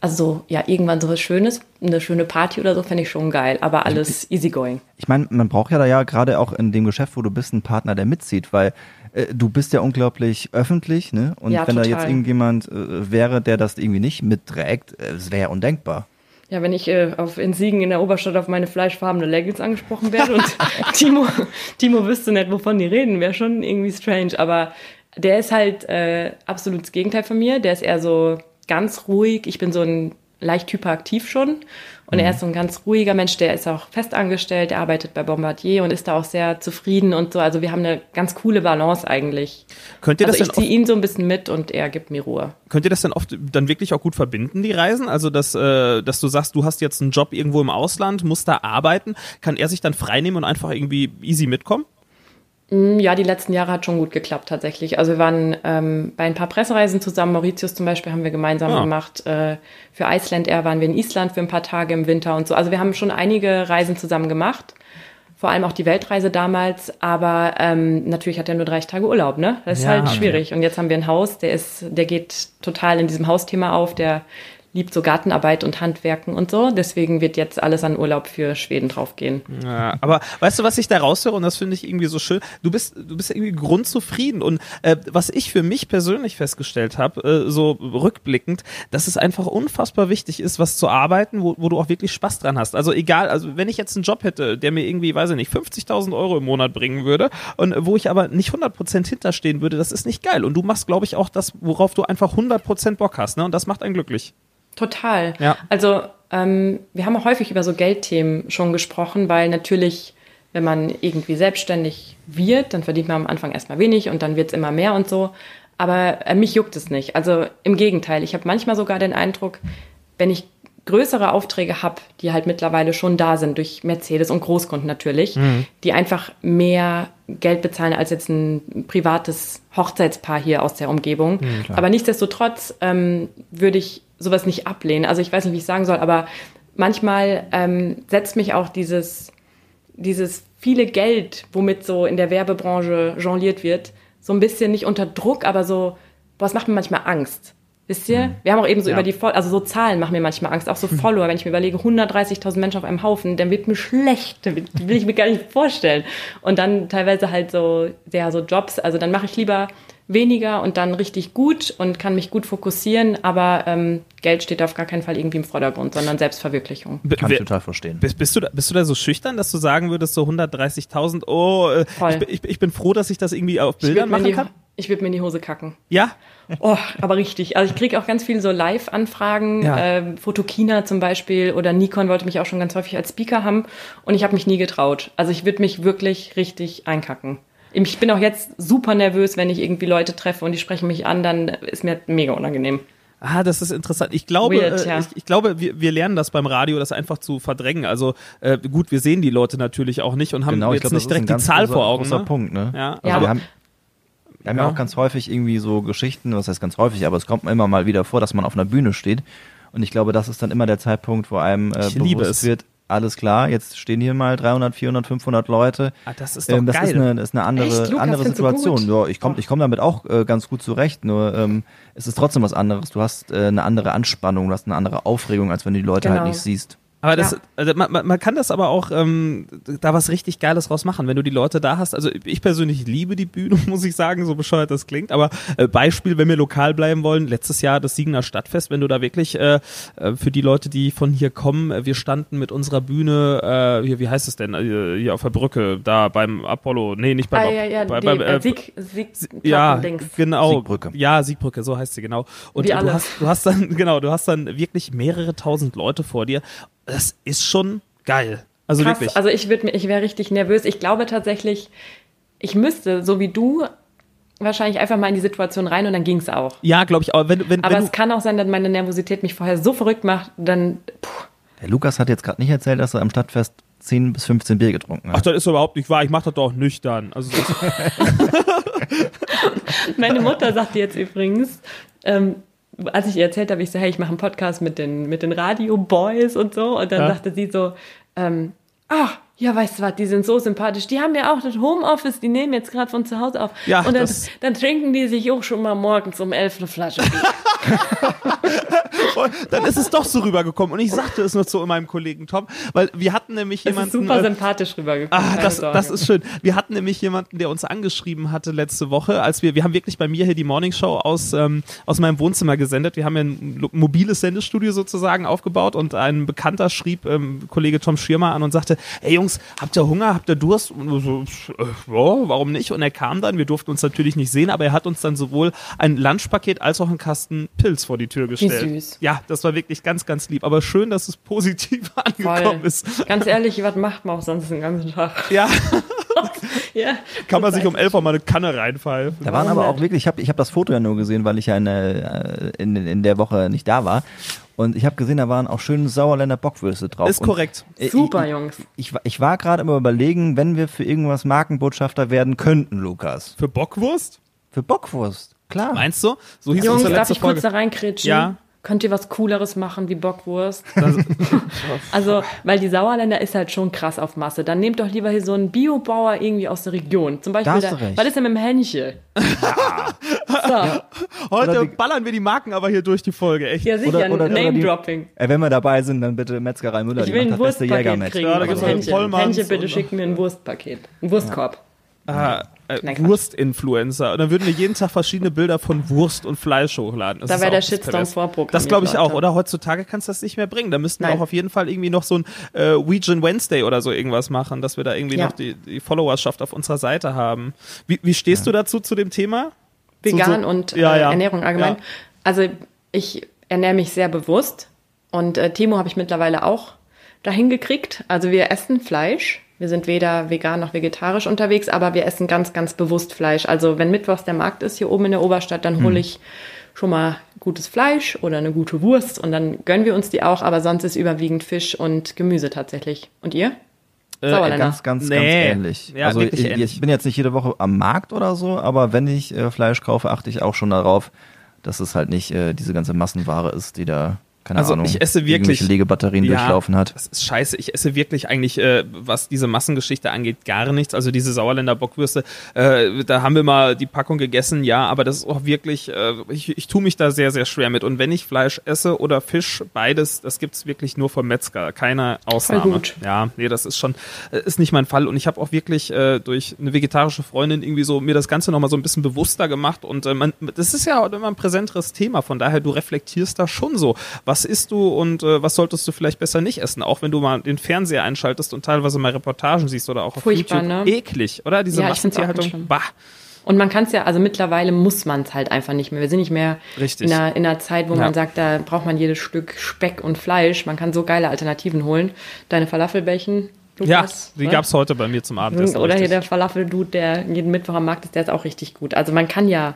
Also ja, irgendwann so was Schönes, eine schöne Party oder so, fände ich schon geil. Aber alles easygoing. Ich meine, man braucht ja da ja gerade auch in dem Geschäft, wo du bist, einen Partner, der mitzieht, weil äh, du bist ja unglaublich öffentlich, ne? Und Ja, wenn da total. jetzt irgendjemand äh, wäre, der das irgendwie nicht mitträgt, äh, das wäre ja undenkbar. Ja, wenn ich äh, auf, in Siegen in der Oberstadt auf meine fleischfarbene Leggings angesprochen werde und Timo, Timo wüsste nicht, wovon die reden, wäre schon irgendwie strange. Aber der ist halt äh, absolut das Gegenteil von mir. Der ist eher so ganz ruhig. Ich bin so ein leicht hyperaktiv schon. Und er ist so ein ganz ruhiger Mensch, der ist auch festangestellt, der arbeitet bei Bombardier und ist da auch sehr zufrieden und so. Also wir haben eine ganz coole Balance eigentlich. Könnt ihr das Also ich ziehe ihn so ein bisschen mit und er gibt mir Ruhe. Könnt ihr das dann oft dann wirklich auch gut verbinden, die Reisen? Also, dass, äh, dass du sagst, du hast jetzt einen Job irgendwo im Ausland, musst da arbeiten. Kann er sich dann freinehmen und einfach irgendwie easy mitkommen? Ja, die letzten Jahre hat schon gut geklappt tatsächlich. Also wir waren ähm, bei ein paar Pressereisen zusammen. Mauritius zum Beispiel haben wir gemeinsam Ah. gemacht. Äh, für Iceland Air waren wir in Island für ein paar Tage im Winter und so. Also wir haben schon einige Reisen zusammen gemacht. Vor allem auch die Weltreise damals. Aber ähm, natürlich hat er nur 30 Tage Urlaub, ne? Das ist Ja, halt schwierig. Und jetzt haben wir ein Haus, der ist, der geht total in diesem Hausthema auf. Der liebt so Gartenarbeit und Handwerken und so. Deswegen wird jetzt alles an Urlaub für Schweden draufgehen. Ja, aber weißt du, was ich da raushöre und das finde ich irgendwie so schön? Du bist, du bist irgendwie grundzufrieden und äh, was ich für mich persönlich festgestellt habe, äh, so rückblickend, dass es einfach unfassbar wichtig ist, was zu arbeiten, wo, wo du auch wirklich Spaß dran hast. Also egal, also wenn ich jetzt einen Job hätte, der mir irgendwie, weiß ich nicht, 50.000 Euro im Monat bringen würde und wo ich aber nicht 100% hinterstehen würde, das ist nicht geil. Und du machst, glaube ich, auch das, worauf du einfach 100% Bock hast, ne? Und das macht einen glücklich. Total. Ja. Also ähm, wir haben auch häufig über so Geldthemen schon gesprochen, weil natürlich, wenn man irgendwie selbstständig wird, dann verdient man am Anfang erstmal wenig und dann wird es immer mehr und so. Aber äh, mich juckt es nicht. Also im Gegenteil, ich habe manchmal sogar den Eindruck, wenn ich größere Aufträge habe, die halt mittlerweile schon da sind, durch Mercedes und Großkunden natürlich, die einfach mehr Geld bezahlen als jetzt ein privates Hochzeitspaar hier aus der Umgebung. aber nichtsdestotrotz ähm, würde ich sowas nicht ablehnen. Also ich weiß nicht, wie ich sagen soll, aber manchmal ähm, setzt mich auch dieses, dieses viele Geld, womit so in der Werbebranche jongliert wird, so ein bisschen nicht unter Druck, aber so, boah, es macht mir manchmal Angst. Wisst ihr? Wir haben auch eben so Ja. über die, Fol also so Zahlen machen mir manchmal Angst, auch so Follower, wenn ich mir überlege, 130.000 Menschen auf einem Haufen, dann wird mir schlecht, dann will will ich mir gar nicht vorstellen. Und dann teilweise halt so, ja, so Jobs, also dann mache ich lieber weniger und dann richtig gut und kann mich gut fokussieren, aber ähm, Geld steht auf gar keinen Fall irgendwie im Vordergrund, sondern Selbstverwirklichung. B- Kann ich total verstehen. Bist, bist, du da, bist du da so schüchtern, dass du sagen würdest, so 130.000, oh, äh, Voll. ich, bin- ich, ich bin froh, dass ich das irgendwie auf Ich Bildern machen die, kann? Ich würde mir in die Hose kacken. Ja? Oh, aber richtig. Also ich kriege auch ganz viele so Live-Anfragen. Ja. Äh, Fotokina zum Beispiel oder Nikon wollte mich auch schon ganz häufig als Speaker haben und ich habe mich nie getraut. Also ich würde mich wirklich richtig einkacken. Ich bin auch jetzt super nervös, wenn ich irgendwie Leute treffe und die sprechen mich an, dann ist mir mega unangenehm. Ah, das ist interessant. Ich glaube, Weird, äh, ja. ich, ich glaube, wir, wir lernen das beim Radio, das einfach zu verdrängen. Also äh, gut, wir sehen die Leute natürlich auch nicht und haben Genau, ich jetzt glaube, das nicht ist direkt die ganz Zahl großer, vor Augen. großer Ne? Punkt, ne? Ja, Also Ja, aber- wir haben, wir haben ja. Ja. auch ganz häufig irgendwie so Geschichten, was heißt ganz häufig, aber es kommt immer mal wieder vor, dass man auf einer Bühne steht. Und ich glaube, das ist dann immer der Zeitpunkt, wo einem äh, Ich liebe bewusst es. wird, alles klar, jetzt stehen hier mal 300, 400, 500 Leute. Ah, das ist doch Ähm, das geil. ist eine, das ist eine andere, Echt, Lukas, andere Situation. Ja, ich komme ich komm damit auch äh, ganz gut zurecht, nur ähm, es ist trotzdem was anderes. Du hast äh, eine andere Anspannung, du hast eine andere Aufregung, als wenn du die Leute halt Genau. nicht siehst. Aber das, Ja. also man, man- man kann das aber auch ähm, da was richtig Geiles draus machen, wenn du die Leute da hast. Also ich persönlich liebe die Bühne, muss ich sagen, so bescheuert das klingt. Aber äh, Beispiel, wenn wir lokal bleiben wollen, letztes Jahr das Siegener Stadtfest, wenn du da wirklich äh, äh, für die Leute, die von hier kommen, äh, wir standen mit unserer Bühne, äh, hier, wie heißt es denn, äh, hier auf der Brücke, da beim Apollo, nee, nicht beim Ah, ja, ja, bei, die beim, äh, Sieg, Sieg, ja, genau. Siegbrücke. Ja, Siegbrücke, so heißt sie genau. Und Wie du alle. hast, du hast dann, genau, du hast dann wirklich mehrere tausend Leute vor dir. Das ist schon geil. Also Krass, wirklich. also ich würde mir, ich wäre richtig nervös. Ich glaube tatsächlich, ich müsste, so wie du, wahrscheinlich einfach mal in die Situation rein und dann ging es auch. ja, glaube ich, aber wenn, wenn, Aber wenn es kann auch sein, dass meine Nervosität mich vorher so verrückt macht, dann puh, Der Lukas hat jetzt gerade nicht erzählt, dass er am Stadtfest 10 bis 15 Bier getrunken Ach, hat. das ist überhaupt nicht wahr. Ich mache das doch nüchtern. Also Meine Mutter sagte jetzt übrigens, ähm, als ich ihr erzählt habe, ich so, hey, ich mache einen Podcast mit den, mit den Radio Boys und so. Und dann Ja. sagte sie so, ähm, ach, ja, weißt du was, die sind so sympathisch. Die haben ja auch das Homeoffice, die nehmen jetzt gerade von zu Hause auf. Ja, und dann, dann trinken die sich auch schon mal morgens um elf eine Flasche Bier. dann ist es doch so rübergekommen. Und ich sagte es nur zu meinem Kollegen Tom, weil wir hatten nämlich Das ist jemanden. super äh, sympathisch rübergekommen. Ah, das, Sorge. das ist schön. Wir hatten nämlich jemanden, der uns angeschrieben hatte letzte Woche, als wir, wir haben wirklich bei mir hier die Morning Show aus, ähm, aus meinem Wohnzimmer gesendet. Wir haben ja ein mobiles Sendestudio sozusagen aufgebaut und ein Bekannter schrieb ähm, Kollege Tom Schirmer an und sagte, ey Jungs, habt ihr Hunger, habt ihr Durst? Und so, äh, ja, warum nicht? Und er kam dann, wir durften uns natürlich nicht sehen, aber er hat uns dann sowohl ein Lunchpaket als auch einen Kasten Pilz vor die Tür gestellt. Süß. Ja, das war wirklich ganz, ganz lieb. Aber schön, dass es positiv angekommen Voll. ist. Ganz ehrlich, was macht man auch sonst den ganzen Tag? Ja, ja, kann man sich um elf Uhr mal eine Kanne reinpfeifen. Da waren aber auch wirklich, ich habe ich hab das Foto ja nur gesehen, weil ich ja in, der- äh, in, in der Woche nicht da war. Und ich habe gesehen, da waren auch schöne Sauerländer Bockwürste drauf. Ist Und, korrekt. Super, ich, Jungs. Ich, war- ich war gerade immer überlegen, wenn wir für irgendwas Markenbotschafter werden könnten, Lukas. Für Bockwurst? Für Bockwurst, klar. Meinst du? So hieß Jungs, darf ich kurz Folge. da reinkritschen? Ja. Könnt ihr was Cooleres machen wie Bockwurst? also, weil die Sauerländer ist halt schon krass auf Masse. Dann nehmt doch lieber hier so einen Biobauer irgendwie aus der Region. Zum Beispiel, Da hast der, du recht. was ist denn mit dem Hähnchen? so, ja, Heute Oder die- ballern wir die Marken aber hier durch die Folge, echt. sicher, Oder- oder- oder die- Name-Dropping. Wenn wir dabei sind, dann bitte Metzgerei Müller, Ich die will ein macht das beste kriegen. Ja, da gibt's. Vollmanns Hähnchen, bitte und- schick mir ein Wurstpaket. Ein Wurstkorb. Ah, äh, Nein. Wurstinfluencer. Und dann würden wir jeden Tag verschiedene Bilder von Wurst und Fleisch hochladen. Das Da wäre auch der Shitstorm vorprogrammiert, Das glaube ich auch, Leute. oder? Heutzutage kannst du das nicht mehr bringen. Da müssten wir auch auf jeden Fall irgendwie noch so ein äh, Weekend Wednesday oder so irgendwas machen, dass wir da irgendwie Ja. noch die, die Followerschaft auf unserer Seite haben. Wie, wie stehst du dazu zu dem Thema? Vegan so- und ja, äh, ja. Ernährung allgemein. Ja. Also ich ernähre mich sehr bewusst und äh, Timo habe ich mittlerweile auch dahin gekriegt. Also wir essen Fleisch. Wir sind weder vegan noch vegetarisch unterwegs, aber wir essen ganz, ganz bewusst Fleisch. Also wenn mittwochs der Markt ist hier oben in der Oberstadt, dann Hm. hole ich schon mal gutes Fleisch oder eine gute Wurst und dann gönnen wir uns die auch, aber sonst ist überwiegend Fisch und Gemüse tatsächlich. Und ihr? Äh, Sauerländer. Ganz, ganz, Nee. ganz ähnlich. Ja, also ich, ähnlich. ich bin jetzt nicht jede Woche am Markt oder so, aber wenn ich äh, Fleisch kaufe, achte ich auch schon darauf, dass es halt nicht äh, diese ganze Massenware ist, die da, keine Also Ahnung, ich esse wirklich- irgendwelche Legebatterien Ja, durchlaufen hat. Das ist scheiße. Ich esse wirklich eigentlich, äh, was diese Massengeschichte angeht, gar nichts. Also diese Sauerländer Bockwürste, äh, da haben wir mal die Packung gegessen, ja, aber das ist auch wirklich, äh, ich, ich tue mich da sehr, sehr schwer mit. Und wenn ich Fleisch esse oder Fisch, beides, das gibt's wirklich nur vom Metzger. Keine Ausnahme. Voll gut. Ja, nee, das ist schon, äh, ist nicht mein Fall. Und ich habe auch wirklich äh, durch eine vegetarische Freundin irgendwie so mir das Ganze nochmal so ein bisschen bewusster gemacht. Und äh, man, das ist ja auch immer ein präsenteres Thema. Von daher, du reflektierst da schon so. Was isst du und äh, was solltest du vielleicht besser nicht essen? Auch wenn du mal den Fernseher einschaltest und teilweise mal Reportagen siehst oder auch auf Furchtbar, YouTube. ne? Eklig, oder? Diese Ja, Massentierhaltung. Bah. Und man kann es ja, also mittlerweile muss man es halt einfach nicht mehr. Wir sind nicht mehr Richtig. In, einer, in einer Zeit, wo Ja. man sagt, da braucht man jedes Stück Speck und Fleisch. Man kann so geile Alternativen holen. Deine Falafelbällchen, Ja, die ne? gab's heute bei mir zum Abendessen. Oder hier richtig. der Falafel-Dude, der jeden Mittwoch am Markt ist, der ist auch richtig gut. Also man kann ja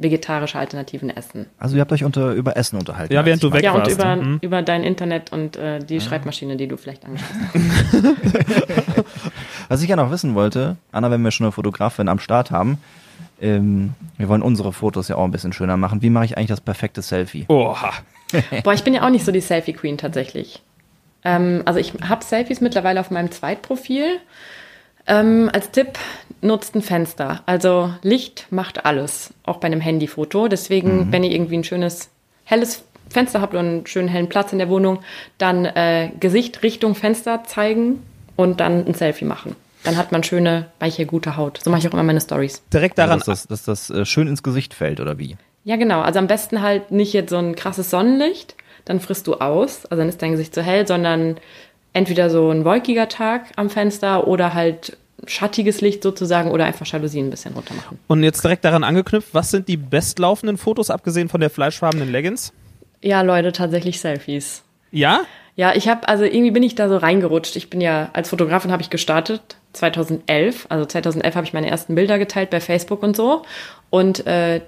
vegetarische Alternativen essen. Also ihr habt euch unter, über Essen unterhalten. Ja, während du weg Ja, und warst. über, Mhm. über dein Internet und äh, die Schreibmaschine, die du vielleicht angeschlossen hast. Was ich ja noch wissen wollte, Anna, wenn wir schon eine Fotografin am Start haben, ähm, wir wollen unsere Fotos ja auch ein bisschen schöner machen. Wie mache ich eigentlich das perfekte Selfie? Oha. Boah, ich bin ja auch nicht so die Selfie-Queen tatsächlich. Ähm, also ich habe Selfies mittlerweile auf meinem Zweitprofil. Ähm, als Tipp, nutzt ein Fenster. Also Licht macht alles, auch bei einem Handyfoto. Deswegen, wenn ihr irgendwie ein schönes, helles Fenster habt und einen schönen hellen Platz in der Wohnung, dann äh, Gesicht Richtung Fenster zeigen und dann ein Selfie machen. Dann hat man schöne, weiche, gute Haut. So mache ich auch immer meine Stories. Direkt Also, daran. dass das, dass das äh, schön ins Gesicht fällt, oder wie? Ja, genau. Also am besten halt nicht jetzt so ein krasses Sonnenlicht, dann frisst du aus, also dann ist dein Gesicht zu hell, sondern entweder so ein wolkiger Tag am Fenster oder halt schattiges Licht sozusagen oder einfach Jalousien ein bisschen runter machen. Und jetzt direkt daran angeknüpft, was sind die bestlaufenden Fotos, abgesehen von der fleischfarbenen Leggings? Ja, Leute, tatsächlich Selfies. Ja? Ja, ich habe, also irgendwie bin ich da so reingerutscht. Ich bin ja, als Fotografin habe ich gestartet 2011. Also 2011 habe ich meine ersten Bilder geteilt bei Facebook und so. Und äh,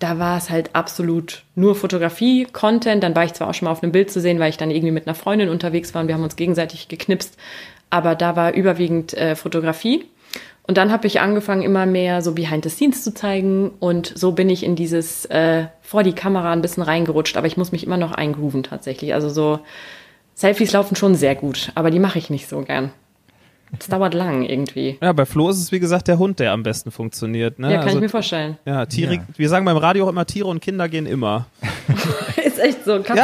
da war es halt absolut nur Fotografie, Content. Dann war ich zwar auch schon mal auf einem Bild zu sehen, weil ich dann irgendwie mit einer Freundin unterwegs war und wir haben uns gegenseitig geknipst. Aber da war überwiegend äh, Fotografie. Und dann habe ich angefangen, immer mehr so Behind the Scenes zu zeigen. Und so bin ich in dieses äh, vor die Kamera ein bisschen reingerutscht. Aber ich muss mich immer noch eingrooven tatsächlich. Also so Selfies laufen schon sehr gut, aber die mache ich nicht so gern. Es dauert lang irgendwie. Ja, bei Flo ist es wie gesagt der Hund, der am besten funktioniert. Ne? Ja, kann also, ich mir vorstellen. ja, Tiere, Ja. wir sagen beim Radio auch immer, Tiere und Kinder gehen immer. ist echt so. Katzen.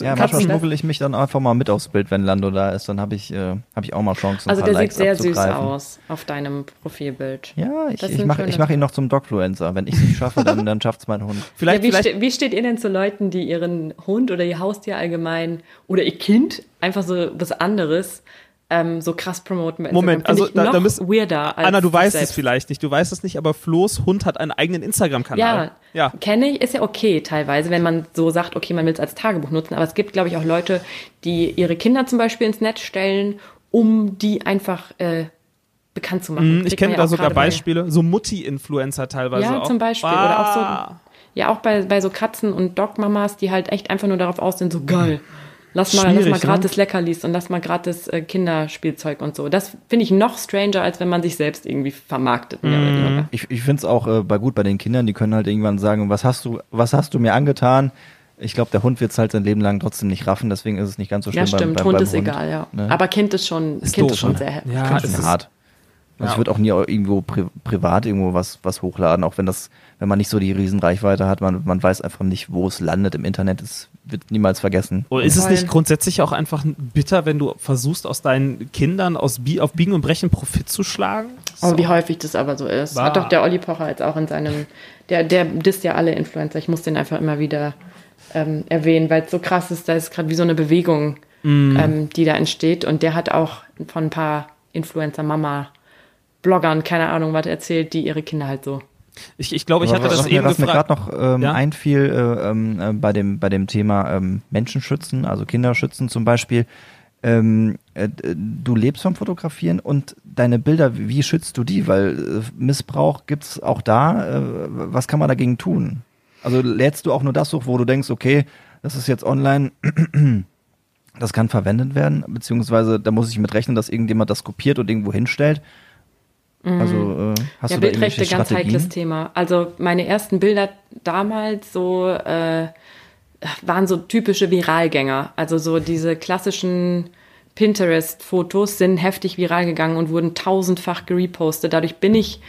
Ja, manchmal Katzen- schmuggel ich mich dann einfach mal mit aufs Bild, wenn Lando da ist. Dann habe ich, äh, hab ich auch mal Chancen, Also ein paar der sieht Likes sehr süß aus auf deinem Profilbild. Ja, ich, ich mache mach ihn noch zum Dogfluencer. Wenn ich es nicht schaffe, dann, dann schafft's mein Hund. Vielleicht, ja, wie, vielleicht ste wie steht ihr denn zu Leuten, die ihren Hund oder ihr Haustier allgemein oder ihr Kind einfach so was anderes ähm, so krass promoten? bei Moment, also da- da müssen- weirder als Anna, du weißt selbst. es vielleicht nicht. Du weißt es nicht, aber Flo's Hund hat einen eigenen Instagram-Kanal. Ja, Ja. kenne ich, ist ja okay teilweise, wenn man so sagt, okay, man will es als Tagebuch nutzen. Aber es gibt, glaube ich, auch Leute, die ihre Kinder zum Beispiel ins Netz stellen, um die einfach äh, bekannt zu machen. Mhm, Ich kenne ja da sogar gerade bei- Beispiele, so Mutti-Influencer teilweise Ja, auch. zum Beispiel. Oder auch so- Ah. Ja, auch bei, bei so Katzen- und Dogmamas, die halt echt einfach nur darauf aus sind, so geil. Lass mal, lass mal ne? gratis Leckerlis und lass mal gratis äh, Kinderspielzeug und so. Das finde ich noch stranger, als wenn man sich selbst irgendwie vermarktet. mehr oder weniger. Ich, ich finde es auch äh, bei gut bei den Kindern, die können halt irgendwann sagen, was hast du, was hast du mir angetan? Ich glaube, der Hund wird es halt sein Leben lang trotzdem nicht raffen, deswegen ist es nicht ganz so schlimm Ja, stimmt. beim, beim, Hund beim ist egal, ja. ne? Aber Kind ist schon, Ist kind doof, ist schon ne? sehr heftig. Ja, schön ist- hart. Also Ja. ich würde auch nie irgendwo pri privat irgendwo was, was hochladen, auch wenn das, wenn man nicht so die Riesenreichweite hat, man, man weiß einfach nicht, wo es landet im Internet, es wird niemals vergessen. Oder ist es nicht grundsätzlich auch einfach bitter, wenn du versuchst, aus deinen Kindern aus Bi auf Biegen und Brechen Profit zu schlagen? Oh, wie häufig das aber so ist. Wahr. Hat doch der Olli Pocher jetzt auch in seinem, der, der disst ja alle Influencer. Ich muss den einfach immer wieder ähm, erwähnen, weil es so krass ist. Da ist gerade wie so eine Bewegung, ähm, die da entsteht. Und der hat auch von ein paar Influencer-Mama-Bloggern, keine Ahnung, was erzählt, die ihre Kinder halt so. Ich, ich glaube, ich hatte das was, eben mir, was mir gerade noch ähm, Ja? einfiel äh, ähm, äh, bei dem bei dem Thema ähm, Menschen schützen, also Kinder schützen zum Beispiel. Ähm, äh, du lebst vom Fotografieren und deine Bilder, wie wie schützt du die? Weil äh, Missbrauch gibt's auch da. Äh, was kann man dagegen tun? Also lädst du auch nur das hoch, wo du denkst, okay, das ist jetzt online, das kann verwendet werden, beziehungsweise da muss ich mit rechnen, dass irgendjemand das kopiert und irgendwo hinstellt. Also äh, hast ja, du da Bildrechte, irgendwelche ganz heikles Thema. Also meine ersten Bilder damals so äh, waren so typische Viralgänger. Also so diese klassischen Pinterest-Fotos sind heftig viral gegangen und wurden tausendfach gerepostet. Dadurch bin ich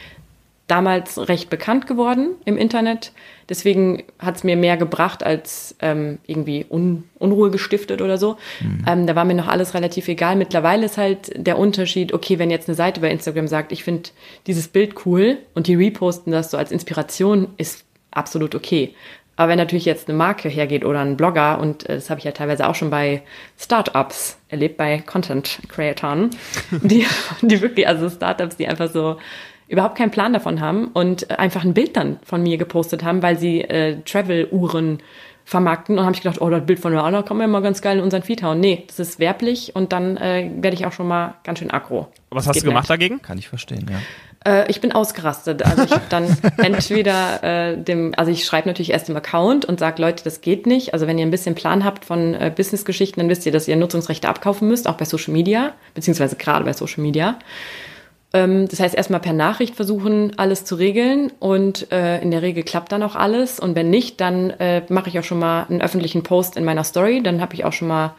damals recht bekannt geworden im Internet. Deswegen hat es mir mehr gebracht als ähm, irgendwie Un Unruhe gestiftet oder so. Ähm, da war mir noch alles relativ egal. Mittlerweile ist halt der Unterschied, okay, wenn jetzt eine Seite bei Instagram sagt, ich finde dieses Bild cool und die reposten das so als Inspiration, ist absolut okay. Aber wenn natürlich jetzt eine Marke hergeht oder ein Blogger, und äh, das habe ich ja teilweise auch schon bei Startups erlebt, bei Content-Creatoren, die, die wirklich, also Startups, die einfach so überhaupt keinen Plan davon haben und einfach ein Bild dann von mir gepostet haben, weil sie äh, Travel-Uhren vermarkten. Und dann habe ich gedacht, oh, das Bild von der Anna kann man mal ganz geil in unseren Feed hauen. Nee, das ist werblich und dann äh, werde ich auch schon mal ganz schön aggro. Was hast du gemacht nicht. dagegen? Kann ich verstehen, ja. Äh, ich bin ausgerastet. Also ich habe dann entweder äh, dem, also ich schreibe natürlich erst im Account und sage, Leute, das geht nicht. Also wenn ihr ein bisschen Plan habt von äh, Businessgeschichten, dann wisst ihr, dass ihr Nutzungsrechte abkaufen müsst, auch bei Social Media, beziehungsweise gerade bei Social Media. Ähm, das heißt, erstmal per Nachricht versuchen, alles zu regeln und äh, in der Regel klappt dann auch alles. Und wenn nicht, dann äh, mache ich auch schon mal einen öffentlichen Post in meiner Story. Dann habe ich auch schon mal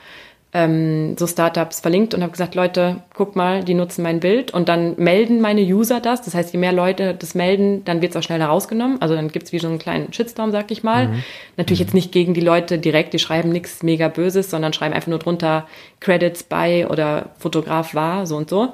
ähm, so Startups verlinkt und habe gesagt, Leute, guck mal, die nutzen mein Bild und dann melden meine User das. Das heißt, je mehr Leute das melden, dann wird es auch schneller rausgenommen. Also dann gibt's wie so einen kleinen Shitstorm, sag ich mal. Natürlich jetzt nicht gegen die Leute direkt, die schreiben nichts mega Böses, sondern schreiben einfach nur drunter Credits bei oder Fotograf war, so und so.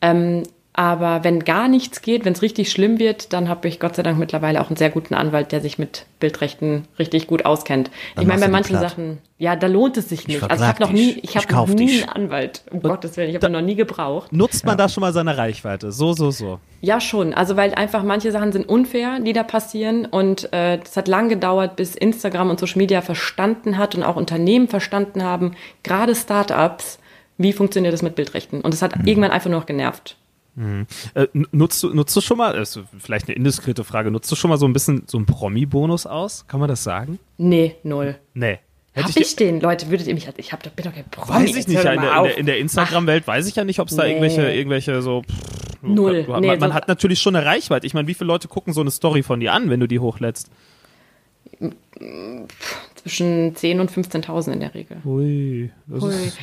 Ähm, aber wenn gar nichts geht, wenn es richtig schlimm wird, dann habe ich Gott sei Dank mittlerweile auch einen sehr guten Anwalt, der sich mit Bildrechten richtig gut auskennt. Dann ich meine, bei manchen platt. Sachen, ja, da lohnt es sich nicht. Also ich habe noch nie, ich Ich habe noch nie dich. einen Anwalt. Um Gottes Willen, ich habe noch nie gebraucht. Nutzt man da schon mal seine Reichweite? So, so, so. Ja, schon. Also weil einfach manche Sachen sind unfair, die da passieren. Und äh, das hat lang gedauert, bis Instagram und Social Media verstanden hat und auch Unternehmen verstanden haben, gerade Startups, wie funktioniert das mit Bildrechten. Und das hat irgendwann einfach nur noch genervt. Äh, n- nutzt, du, nutzt du schon mal, das ist vielleicht eine indiskrete Frage, nutzt du schon mal so ein bisschen so einen Promi-Bonus aus? Kann man das sagen? Nee, null. Nee. Hab Hätte ich, den, Leute, würdet ihr mich, ich hab, bin doch kein Promi. Weiß ich nicht. Ja, in, der, in, der, in der Instagram-Welt weiß ich ja nicht, ob es da Nee. irgendwelche, irgendwelche so. pff, Null. Man, Nee, man hat natürlich schon eine Reichweite. Ich meine, wie viele Leute gucken so eine Story von dir an, wenn du die hochlädst? Zwischen 10.000 und 15.000 in der Regel. Ui. Das, Hui. ist,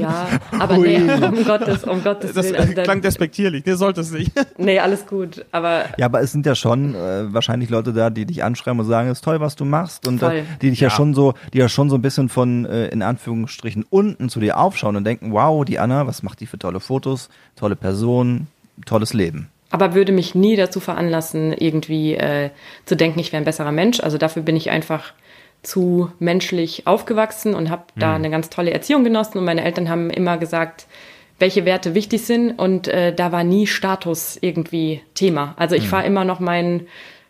Ja, aber nee, um Gottes, um Gottes das Willen. Also dann- klang despektierlich. Nee, sollte es nicht. nee, alles gut. Aber Ja, aber es sind ja schon äh, wahrscheinlich Leute da, die dich anschreiben und sagen, es ist toll, was du machst und äh, die dich ja. Ja. schon so, die ja schon so ein bisschen von äh, in Anführungsstrichen unten zu dir aufschauen und denken, wow, die Anna, was macht die für tolle Fotos, tolle Person, tolles Leben. Aber würde mich nie dazu veranlassen, irgendwie äh, zu denken, ich wäre ein besserer Mensch. Also dafür bin ich einfach zu menschlich aufgewachsen und habe da eine ganz tolle Erziehung genossen. Und meine Eltern haben immer gesagt, welche Werte wichtig sind. Und äh, da war nie Status irgendwie Thema. Also ich fahre immer noch meinen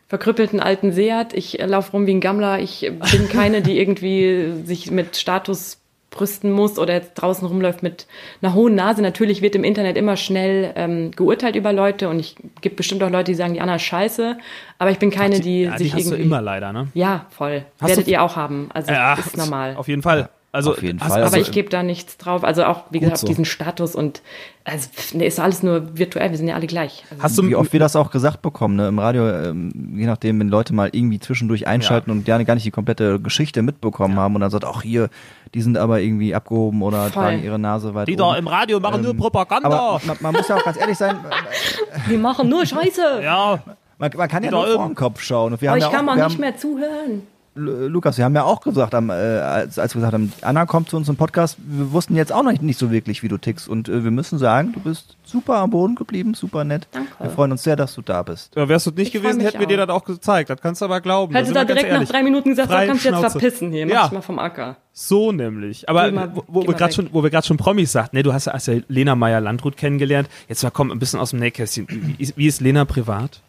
verkrüppelten alten Seat. Ich laufe rum wie ein Gammler. Ich bin keine, die irgendwie sich mit Status brüsten muss oder jetzt draußen rumläuft mit einer hohen Nase. Natürlich wird im Internet immer schnell ähm, geurteilt über Leute und ich gibt bestimmt auch Leute, die sagen, die Anna ist scheiße, aber ich bin keine, die, ja, sich die hast du irgendwie immer leider, ne? ja, voll. Hast Werdet du- ihr auch haben. Also Ja, ist normal. Auf jeden Fall. Also, Auf jeden hast- Fall. also- aber ich gebe da nichts drauf. Also auch, wie gesagt, so. diesen Status und also nee, ist alles nur virtuell. Wir sind ja alle gleich. Also, hast du Wie oft wir das auch gesagt bekommen, ne? Im Radio, ähm, je nachdem, wenn Leute mal irgendwie zwischendurch einschalten und gerne gar nicht die komplette Geschichte mitbekommen haben und dann sagt, ach hier, die sind aber irgendwie abgehoben oder Voll. tragen ihre Nase weit die oben. da im Radio machen nur Propaganda. aber man, man muss ja auch ganz ehrlich sein, wir machen nur Scheiße. ja, man, man kann ja Die nur vor den Kopf schauen. Und wir Aber haben ich ja kann auch, wir nicht haben, mehr zuhören. Lu- Lukas, wir haben ja auch gesagt, am, äh, als, als wir gesagt haben, Anna kommt zu uns im Podcast, wir wussten jetzt auch noch nicht, nicht so wirklich, wie du tickst. Und äh, wir müssen sagen, du bist super am Boden geblieben, super nett. Danke. Wir freuen uns sehr, dass du da bist. ja wärst du nicht Ich gewesen, hätten wir dir auch. das auch gezeigt. Das kannst du aber glauben. Hätte sind da direkt nach drei Minuten gesagt, so Frei kannst du jetzt verpissen hier. Mach Ja. dich mal vom Acker. So nämlich. Aber mal- wo, wo wir gerade schon, wo wir gerade schon Promis sagten, ne, du hast, hast ja Lena Meyer Landrut kennengelernt. Jetzt mal komm ein bisschen aus dem Nähkästchen. Wie, ist- wie ist Lena privat?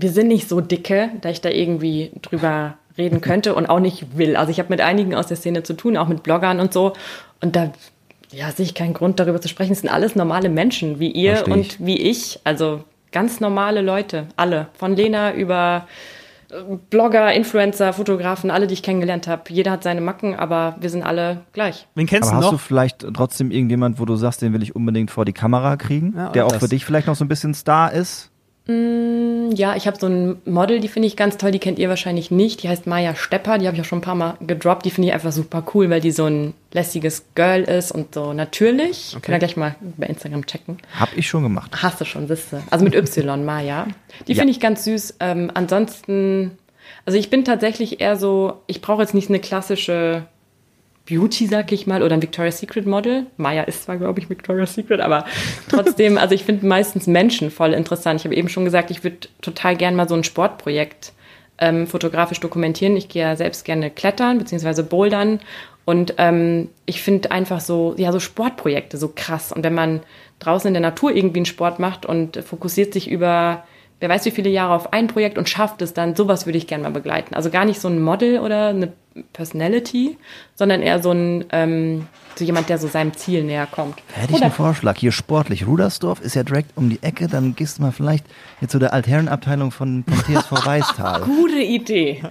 wir sind nicht so dicke, da ich da irgendwie drüber reden könnte und auch nicht will. Also ich habe mit einigen aus der Szene zu tun, auch mit Bloggern und so. Und da ja, sehe ich keinen Grund, darüber zu sprechen. Es sind alles normale Menschen, wie ihr Versteh und ich. wie ich. Also ganz normale Leute, alle. Von Lena über äh, Blogger, Influencer, Fotografen, alle, die ich kennengelernt habe. Jeder hat seine Macken, aber wir sind alle gleich. Wen kennst Aber du hast du noch? vielleicht trotzdem irgendjemand, wo du sagst, den will ich unbedingt vor die Kamera kriegen, Ja, der auch das. für dich vielleicht noch so ein bisschen Star ist? Ja, ich habe so ein Model, die finde ich ganz toll, die kennt ihr wahrscheinlich nicht. Die heißt Maya Stepper, die habe ich auch schon ein paar Mal gedroppt. Die finde ich einfach super cool, weil die so ein lässiges Girl ist und so natürlich. Okay. Kann ja gleich mal bei Instagram checken. Hab ich schon gemacht. Hast du schon, wisse. Also mit Y, Maya. Die Ja. finde ich ganz süß. Ähm, ansonsten, also ich bin tatsächlich eher so, ich brauche jetzt nicht eine klassische Beauty, sag ich mal, oder ein Victoria's Secret Model. Maya ist zwar, glaube ich, Victoria's Secret, aber trotzdem, also ich finde meistens Menschen voll interessant. Ich habe eben schon gesagt, ich würde total gern mal so ein Sportprojekt ähm, fotografisch dokumentieren. Ich gehe ja selbst gerne klettern, beziehungsweise bouldern. Und ähm, ich finde einfach so, ja, so Sportprojekte so krass. Und wenn man draußen in der Natur irgendwie einen Sport macht und fokussiert sich über wer weiß wie viele Jahre auf ein Projekt und schafft es dann, sowas würde ich gerne mal begleiten. Also gar nicht so ein Model oder eine Personality, sondern eher so ein ähm, so jemand, der so seinem Ziel näher kommt. Hätte ich einen Vorschlag. Hier sportlich. Rudersdorf ist ja direkt um die Ecke. Dann gehst du mal vielleicht jetzt zu der Altherrenabteilung von, TSV Weißtal. Gute Idee.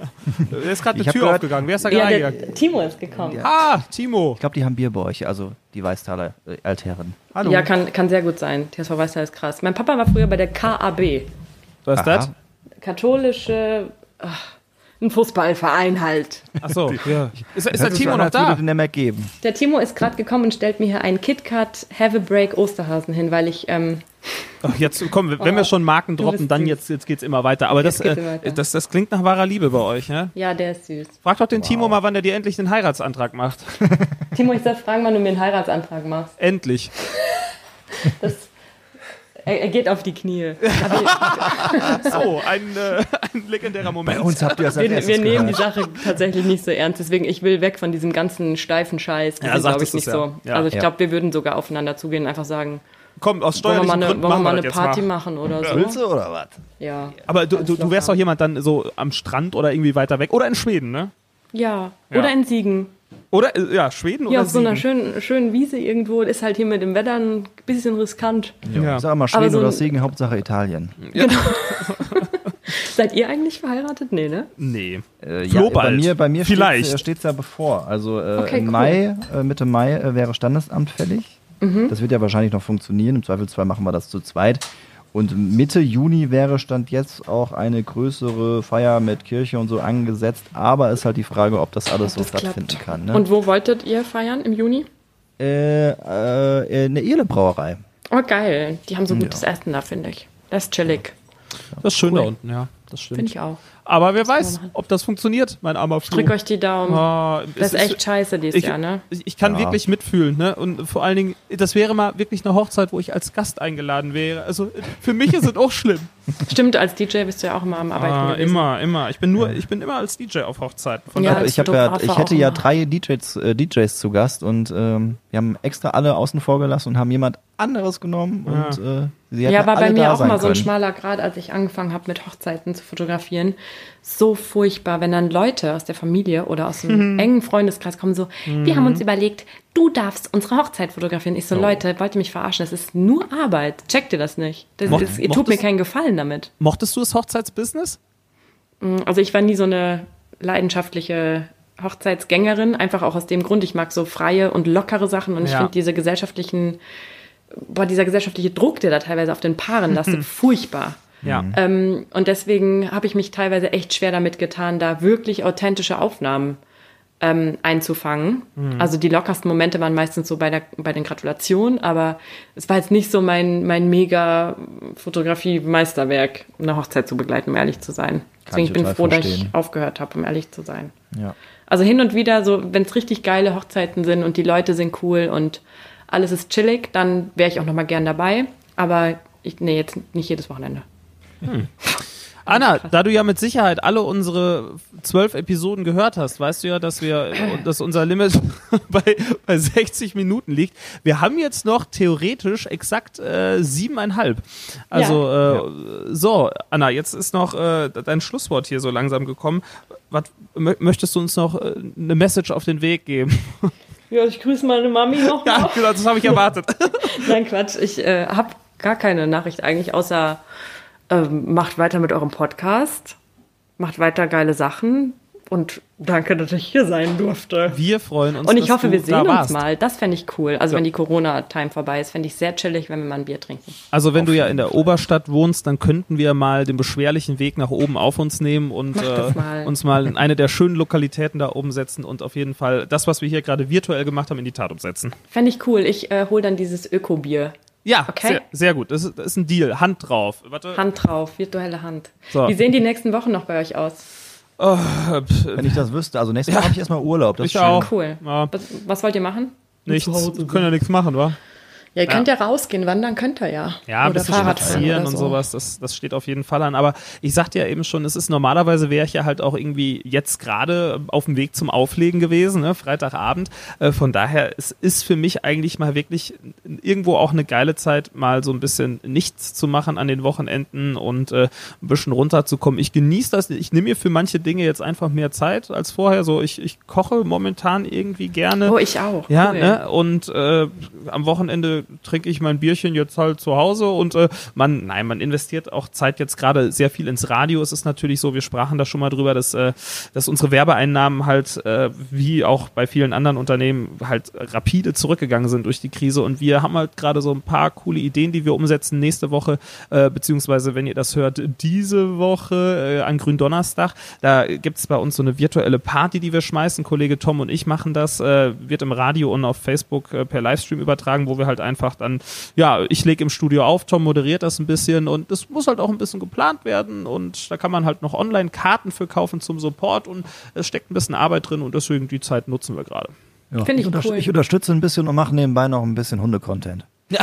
Da ist gerade eine hab Tür gehört- aufgegangen. Wer ist da Ja, gerade der? Timo ist gekommen. Ah, Timo. Ich glaube, die haben Bier bei euch, also die Weißtaler äh, Altherren. Hallo. Ja, kann, kann sehr gut sein. TSV Weißer ist krass. Mein Papa war früher bei der KAB. Was ist das? Katholische, ach, ein Fußballverein halt. Achso, ja. Ist, ist der Timo an, noch da? den mehr geben. Der Timo ist gerade gekommen und stellt mir hier einen KitKat Have a Break Osterhasen hin, weil ich, ähm, Ach, jetzt komm, wenn wir schon Marken droppen, dann jetzt, jetzt geht's immer weiter. Aber das, äh, weiter. das, das klingt nach wahrer Liebe bei euch, ja? ja, der ist süß. Frag doch den Timo mal, wann er dir endlich den Heiratsantrag macht. Timo, ich soll fragen, wann du mir einen Heiratsantrag machst. endlich. Das, er, er geht auf die Knie. So, ein, äh, ein legendärer Moment. Bei uns habt ihr das Wir, wir nehmen die. Sache tatsächlich nicht so ernst, deswegen ich will weg von diesem ganzen steifen Scheiß. Wir Ja, glaube ich, nicht ja. so. Ja. Also ich Ja. glaube, wir würden sogar aufeinander zugehen und einfach sagen, Komm, aus wollen wir steuerlichen mal eine, Gründen wollen wir machen mal eine das Party mal. machen oder Willst so. du oder was? Ja. Aber du, du, du wärst doch jemand dann so am Strand oder irgendwie weiter weg. Oder in Schweden, ne? Ja, Ja. oder in Siegen. Oder, äh, ja, Schweden Ja, oder auf so einer Siegen? schönen, schönen Wiese irgendwo. Ist halt hier mit dem Wetter ein bisschen riskant. Ja. Ich sag mal Schweden so oder Siegen, Hauptsache Italien. Seid ihr eigentlich verheiratet? Nee, ne? Nee. Äh, ja, bei mir, bei mir Vielleicht. steht es ja bevor. Also äh, Okay, im cool. Mai, äh, Mitte Mai äh, wäre Standesamt fällig. Mhm. Das wird ja wahrscheinlich noch funktionieren. Im Zweifelsfall machen wir das zu zweit. Und Mitte Juni wäre Stand jetzt auch eine größere Feier mit Kirche und so angesetzt. Aber ist halt die Frage, ob das alles so Das stattfinden klappt. kann. Ne? Und wo wolltet ihr feiern im Juni? äh, äh, eine Irle-Brauerei. Oh, geil. Die haben so Ja. gutes Essen da, finde ich. Das ist chillig. Das ist schön Cool. da unten, ja. Das Finde stimmt. ich auch. Aber wer weiß, ob das funktioniert, mein armer Flo. Drück euch die Daumen. Ah, das ist echt scheiße dieses ich, Jahr, ne? ich ich kann Ja. wirklich mitfühlen, ne? Und vor allen Dingen, das wäre mal wirklich eine Hochzeit, wo ich als Gast eingeladen wäre. Also für mich ist es auch schlimm. Stimmt, als DJ bist du ja auch immer am Arbeiten Ah, gewesen. immer, immer. Ich bin nur, ich bin immer als DJ auf Hochzeiten. Von Ja, daher, ich, ja, ich hätte ja immer. drei DJs, äh, DJs zu Gast und ähm, wir haben extra alle außen vor gelassen und haben jemand anderes genommen und äh, Ja, war bei mir auch mal so ein schmaler Grad, als ich angefangen habe, mit Hochzeiten zu fotografieren. So furchtbar, wenn dann Leute aus der Familie oder aus einem Mhm. engen Freundeskreis kommen, so, wir haben uns überlegt, du darfst unsere Hochzeit fotografieren. Ich so, Leute, wollt ihr mich verarschen? Das ist nur Arbeit. Checkt ihr das nicht? Das, Mocht- das, ihr tut mir keinen Gefallen damit. mochtest du das Hochzeitsbusiness? Also ich war nie so eine leidenschaftliche Hochzeitsgängerin, einfach auch aus dem Grund, ich mag so freie und lockere Sachen und ich Ja. finde diese gesellschaftlichen, boah, dieser gesellschaftliche Druck, der da teilweise auf den Paaren lastet, furchtbar. Ja. Ähm, und deswegen habe ich mich teilweise echt schwer damit getan, da wirklich authentische Aufnahmen ähm, einzufangen. Also die lockersten Momente waren meistens so bei, der, bei den Gratulationen, aber es war jetzt nicht so mein, mein mega Fotografie-Meisterwerk, eine Hochzeit zu begleiten, um ehrlich zu sein. Deswegen ich ich bin total froh, dass ich verstehen. aufgehört habe, um ehrlich zu sein. Ja. Also hin und wieder, so wenn es richtig geile Hochzeiten sind und die Leute sind cool und alles ist chillig, dann wäre ich auch noch mal gern dabei. Aber ich, nee, jetzt nicht jedes Wochenende. Anna, da du ja mit Sicherheit alle unsere zwölf Episoden gehört hast, weißt du ja, dass wir, dass unser Limit bei, bei 60 Minuten liegt. Wir haben jetzt noch theoretisch exakt äh, siebeneinhalb. Also äh, so, Anna, jetzt ist noch äh, dein Schlusswort hier so langsam gekommen. Was mö- möchtest du uns noch äh, eine Message auf den Weg geben? Ja, ich grüße meine Mami noch. Ja, genau, das habe ich erwartet. Nein, Quatsch. Ich äh, habe gar keine Nachricht eigentlich, außer ähm, macht weiter mit eurem Podcast, macht weiter geile Sachen und danke, dass ich hier sein durfte. Wir freuen uns. Und ich hoffe, wir sehen uns warst. mal. Das fände ich cool. Also wenn die Corona-Time vorbei ist, fände ich sehr chillig, wenn wir mal ein Bier trinken. Also wenn du ja in der Oberstadt wohnst, dann könnten wir mal den beschwerlichen Weg nach oben auf uns nehmen und äh, mal. uns mal in eine der schönen Lokalitäten da oben setzen und auf jeden Fall das, was wir hier gerade virtuell gemacht haben, in die Tat umsetzen. Fände ich cool. Ich äh, hole dann dieses Öko-Bier. Ja, Okay. sehr, sehr gut. Das ist, das ist ein Deal. Hand drauf. Warte. Hand drauf, virtuelle Hand. So. Wie sehen die nächsten Wochen noch bei euch aus? Pf, Wenn ich das wüsste, also nächstes Mal habe ich erstmal Urlaub. Das Ich ist schön. auch. Cool. Ja. Was, was wollt ihr machen? nichts. Wir können ja nichts machen, wa? Ja, ihr könnt ja rausgehen, wandern könnt ihr ja. Ja, ein oder bisschen Fahrrad spazieren und so. sowas, das, das steht auf jeden Fall an. Aber ich sagte ja eben schon, es ist normalerweise wäre ich ja halt auch irgendwie jetzt gerade auf dem Weg zum Auflegen gewesen, ne, Freitagabend. Äh, von daher, es ist für mich eigentlich mal wirklich irgendwo auch eine geile Zeit, mal so ein bisschen nichts zu machen an den Wochenenden und äh, ein bisschen runterzukommen. Ich genieße das, ich nehme mir für manche Dinge jetzt einfach mehr Zeit als vorher. So, ich, ich koche momentan irgendwie gerne. Oh, ich auch. Ja, Cool. ne? Und äh, am Wochenende trinke ich mein Bierchen jetzt halt zu Hause und äh, man, nein, man investiert auch Zeit jetzt gerade sehr viel ins Radio. Es ist natürlich so, wir sprachen da schon mal drüber, dass, äh, dass unsere Werbeeinnahmen halt, äh, wie auch bei vielen anderen Unternehmen, halt rapide zurückgegangen sind durch die Krise. Und wir haben halt gerade so ein paar coole Ideen, die wir umsetzen nächste Woche, äh, beziehungsweise wenn ihr das hört, diese Woche äh, an Gründonnerstag. Da gibt's bei uns so eine virtuelle Party, die wir schmeißen. Kollege Tom und ich machen das, äh, wird im Radio und auf Facebook äh, per Livestream übertragen, wo wir halt einfach dann, ja, ich lege im Studio auf, Tom moderiert das ein bisschen und das muss halt auch ein bisschen geplant werden und da kann man halt noch online Karten für kaufen zum Support und es steckt ein bisschen Arbeit drin und deswegen die Zeit nutzen wir gerade. Ja. Finde ich unterst- cool. ich unterstütze ein bisschen und mache nebenbei noch ein bisschen Hunde-Content.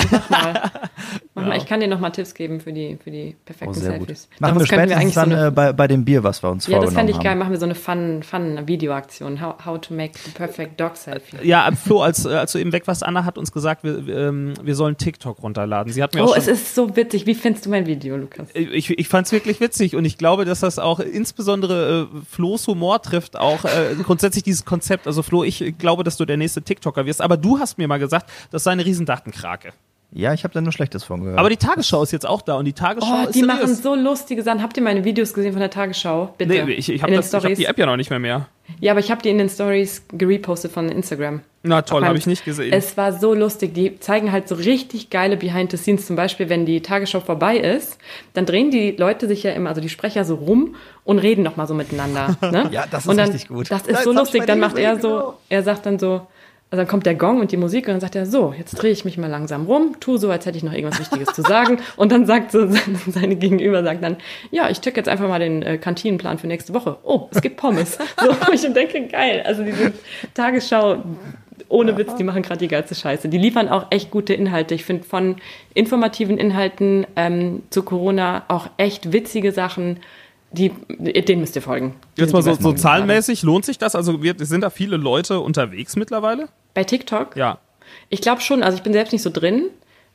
Mach mal. Mach mal. Ich kann dir noch mal Tipps geben für die, für die perfekten Oh, sehr gut. Selfies. Machen wir spätestens so dann eine, äh, bei, bei dem Bier, was wir uns Ja, das vorgenommen fände ich geil. haben. Machen wir so eine fun, fun Videoaktion. How, how to make the perfect dog selfie. Ja, Flo, als, äh, als du eben weg warst, Anna hat uns gesagt, wir, wir, ähm, wir sollen TikTok runterladen. Sie hat mir Oh, es ist so witzig. Wie findest du mein Video, Lukas? ich, ich fand es wirklich witzig und ich glaube, dass das auch insbesondere äh, Flo's Humor trifft, auch äh, grundsätzlich dieses Konzept. Also Flo, ich glaube, dass du der nächste TikToker wirst, aber du hast mir mal gesagt, das sei eine Riesendatenkrake. Ja, ich habe da nur Schlechtes von gehört. Aber die Tagesschau ist jetzt auch da und die Tagesschau Oh, ist die seriös. machen so lustige Sachen. Habt ihr meine Videos gesehen von der Tagesschau? Bitte. Nee, ich, ich In habe den hab Stories. die App ja noch nicht mehr mehr. Ja, aber ich habe die in den Stories gerepostet von Instagram. Na toll, habe ich nicht gesehen. Es war so lustig. Die zeigen halt so richtig geile Behind the Scenes. Zum Beispiel, wenn die Tagesschau vorbei ist, dann drehen die Leute sich ja immer, also die Sprecher so rum und reden noch mal so miteinander. Ne? Ja, das ist dann, richtig gut. Das ist so hab ich lustig. Dann macht er so, genau. er sagt dann so, also dann kommt der Gong und die Musik und dann sagt er so, jetzt drehe ich mich mal langsam rum, tu so, als hätte ich noch irgendwas Wichtiges zu sagen. Und dann sagt so seine, Gegenüber sagt dann, ja, ich check jetzt einfach mal den äh, Kantinenplan für nächste Woche. Oh, es gibt Pommes. So, wo ich denke, geil. Also diese Tagesschau, ohne Witz, die machen gerade die geilste Scheiße. Die liefern auch echt gute Inhalte. Ich finde von informativen Inhalten ähm, zu Corona auch echt witzige Sachen. Die, denen müsst ihr folgen. Die Jetzt mal so, so gerade. zahlenmäßig, lohnt sich das? Also wir, sind da viele Leute unterwegs mittlerweile? Bei TikTok? Ja. Ich glaube schon, also ich bin selbst nicht so drin.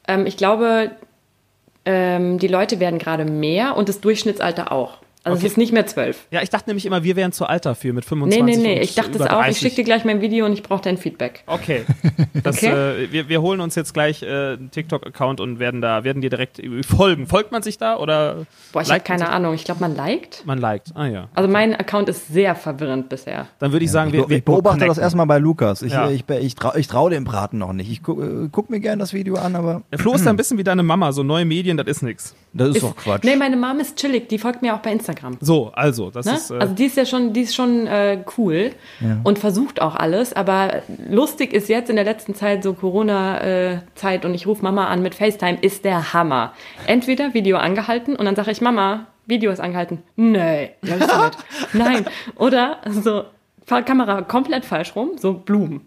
Ähm, ich glaube, ähm, die Leute werden gerade mehr und das Durchschnittsalter auch. Also Okay. es ist nicht mehr zwölf. Ja, ich dachte nämlich immer, wir wären zu alt dafür mit 25 Nee, nee, nee. und Ich dachte es auch. 30. Ich schicke dir gleich mein Video und ich brauche dein Feedback. Okay. Das, Okay. Äh, wir, wir holen uns jetzt gleich äh, einen TikTok-Account und werden da, werden dir direkt folgen. Folgt man sich da oder Boah, ich habe keine sich? Ahnung. Ich glaube, man liked. Man liked. Ah ja. Also mein Account ist sehr verwirrend bisher. Dann würde ich sagen, wir, ich, wir ich beobachte das connecten. erstmal bei Lukas. Ich, Ja. ich, ich, ich, trau, ich traue dem Braten noch nicht. Ich guck, äh, guck mir gerne das Video an, aber Der Flo ist da ein bisschen wie deine Mama, so neue Medien, das ist nix. Das ist, Ist- doch Quatsch. Nee, meine Mom ist chillig. Die folgt mir auch bei Instagram. So, also, das Ne? ist. Äh, also die ist ja schon, die ist schon äh, cool und versucht auch alles. Aber lustig ist jetzt in der letzten Zeit so Corona-Zeit und ich rufe Mama an mit FaceTime, ist der Hammer. Entweder Video angehalten und dann sage ich, Mama, Video ist angehalten. Nee, ja. Nein. Oder so Kamera komplett falsch rum, so Blumen.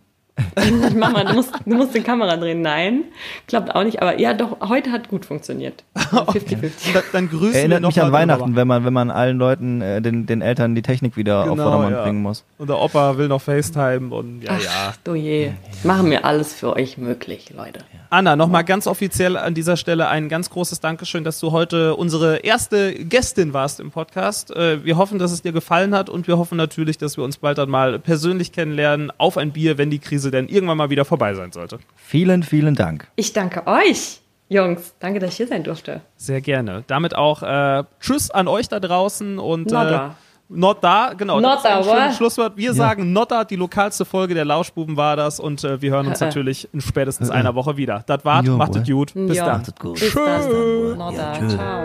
Dann Mama, du musst, du musst die Kamera drehen. Nein, klappt auch nicht. Aber ja, doch, heute hat gut funktioniert. 50-50. da, dann grüßen wir Erinnert noch mich an Weihnachten, wenn man, wenn man allen Leuten, äh, den, den Eltern die Technik wieder auf Genau, Vordermann ja. bringen muss. Und der Opa will noch FaceTime und ja, ja. Ach, du je. Machen wir alles für euch möglich, Leute. Anna, nochmal ganz offiziell an dieser Stelle ein ganz großes Dankeschön, dass du heute unsere erste Gästin warst im Podcast. Äh, Wir hoffen, dass es dir gefallen hat und wir hoffen natürlich, dass wir uns bald dann mal persönlich kennenlernen auf ein Bier, wenn die Krise denn irgendwann mal wieder vorbei sein sollte. Vielen, vielen Dank. Ich danke euch, Jungs. Danke, dass ich hier sein durfte. Sehr gerne. Damit auch äh, Tschüss an euch da draußen und äh. Not da, genau. Not das ist ein da, what? Schlusswort. Wir sagen Not da, die lokalste Folge der Lauschbuben war das und äh, wir hören uns natürlich in spätestens einer Woche wieder. Das war's, Jo, macht es gut. Bis Ja. dann. Gut. Bis dann. Not Ja, da. tschüss. Ciao.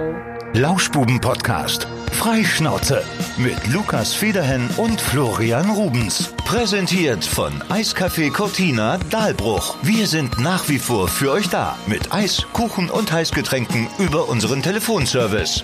Lauschbuben-Podcast. Freischnauze. Mit Lukas Federhen und Florian Rubens. Präsentiert von Eiscafé Cortina Dahlbruch. Wir sind nach wie vor für euch da. Mit Eis, Kuchen und Heißgetränken über unseren Telefonservice.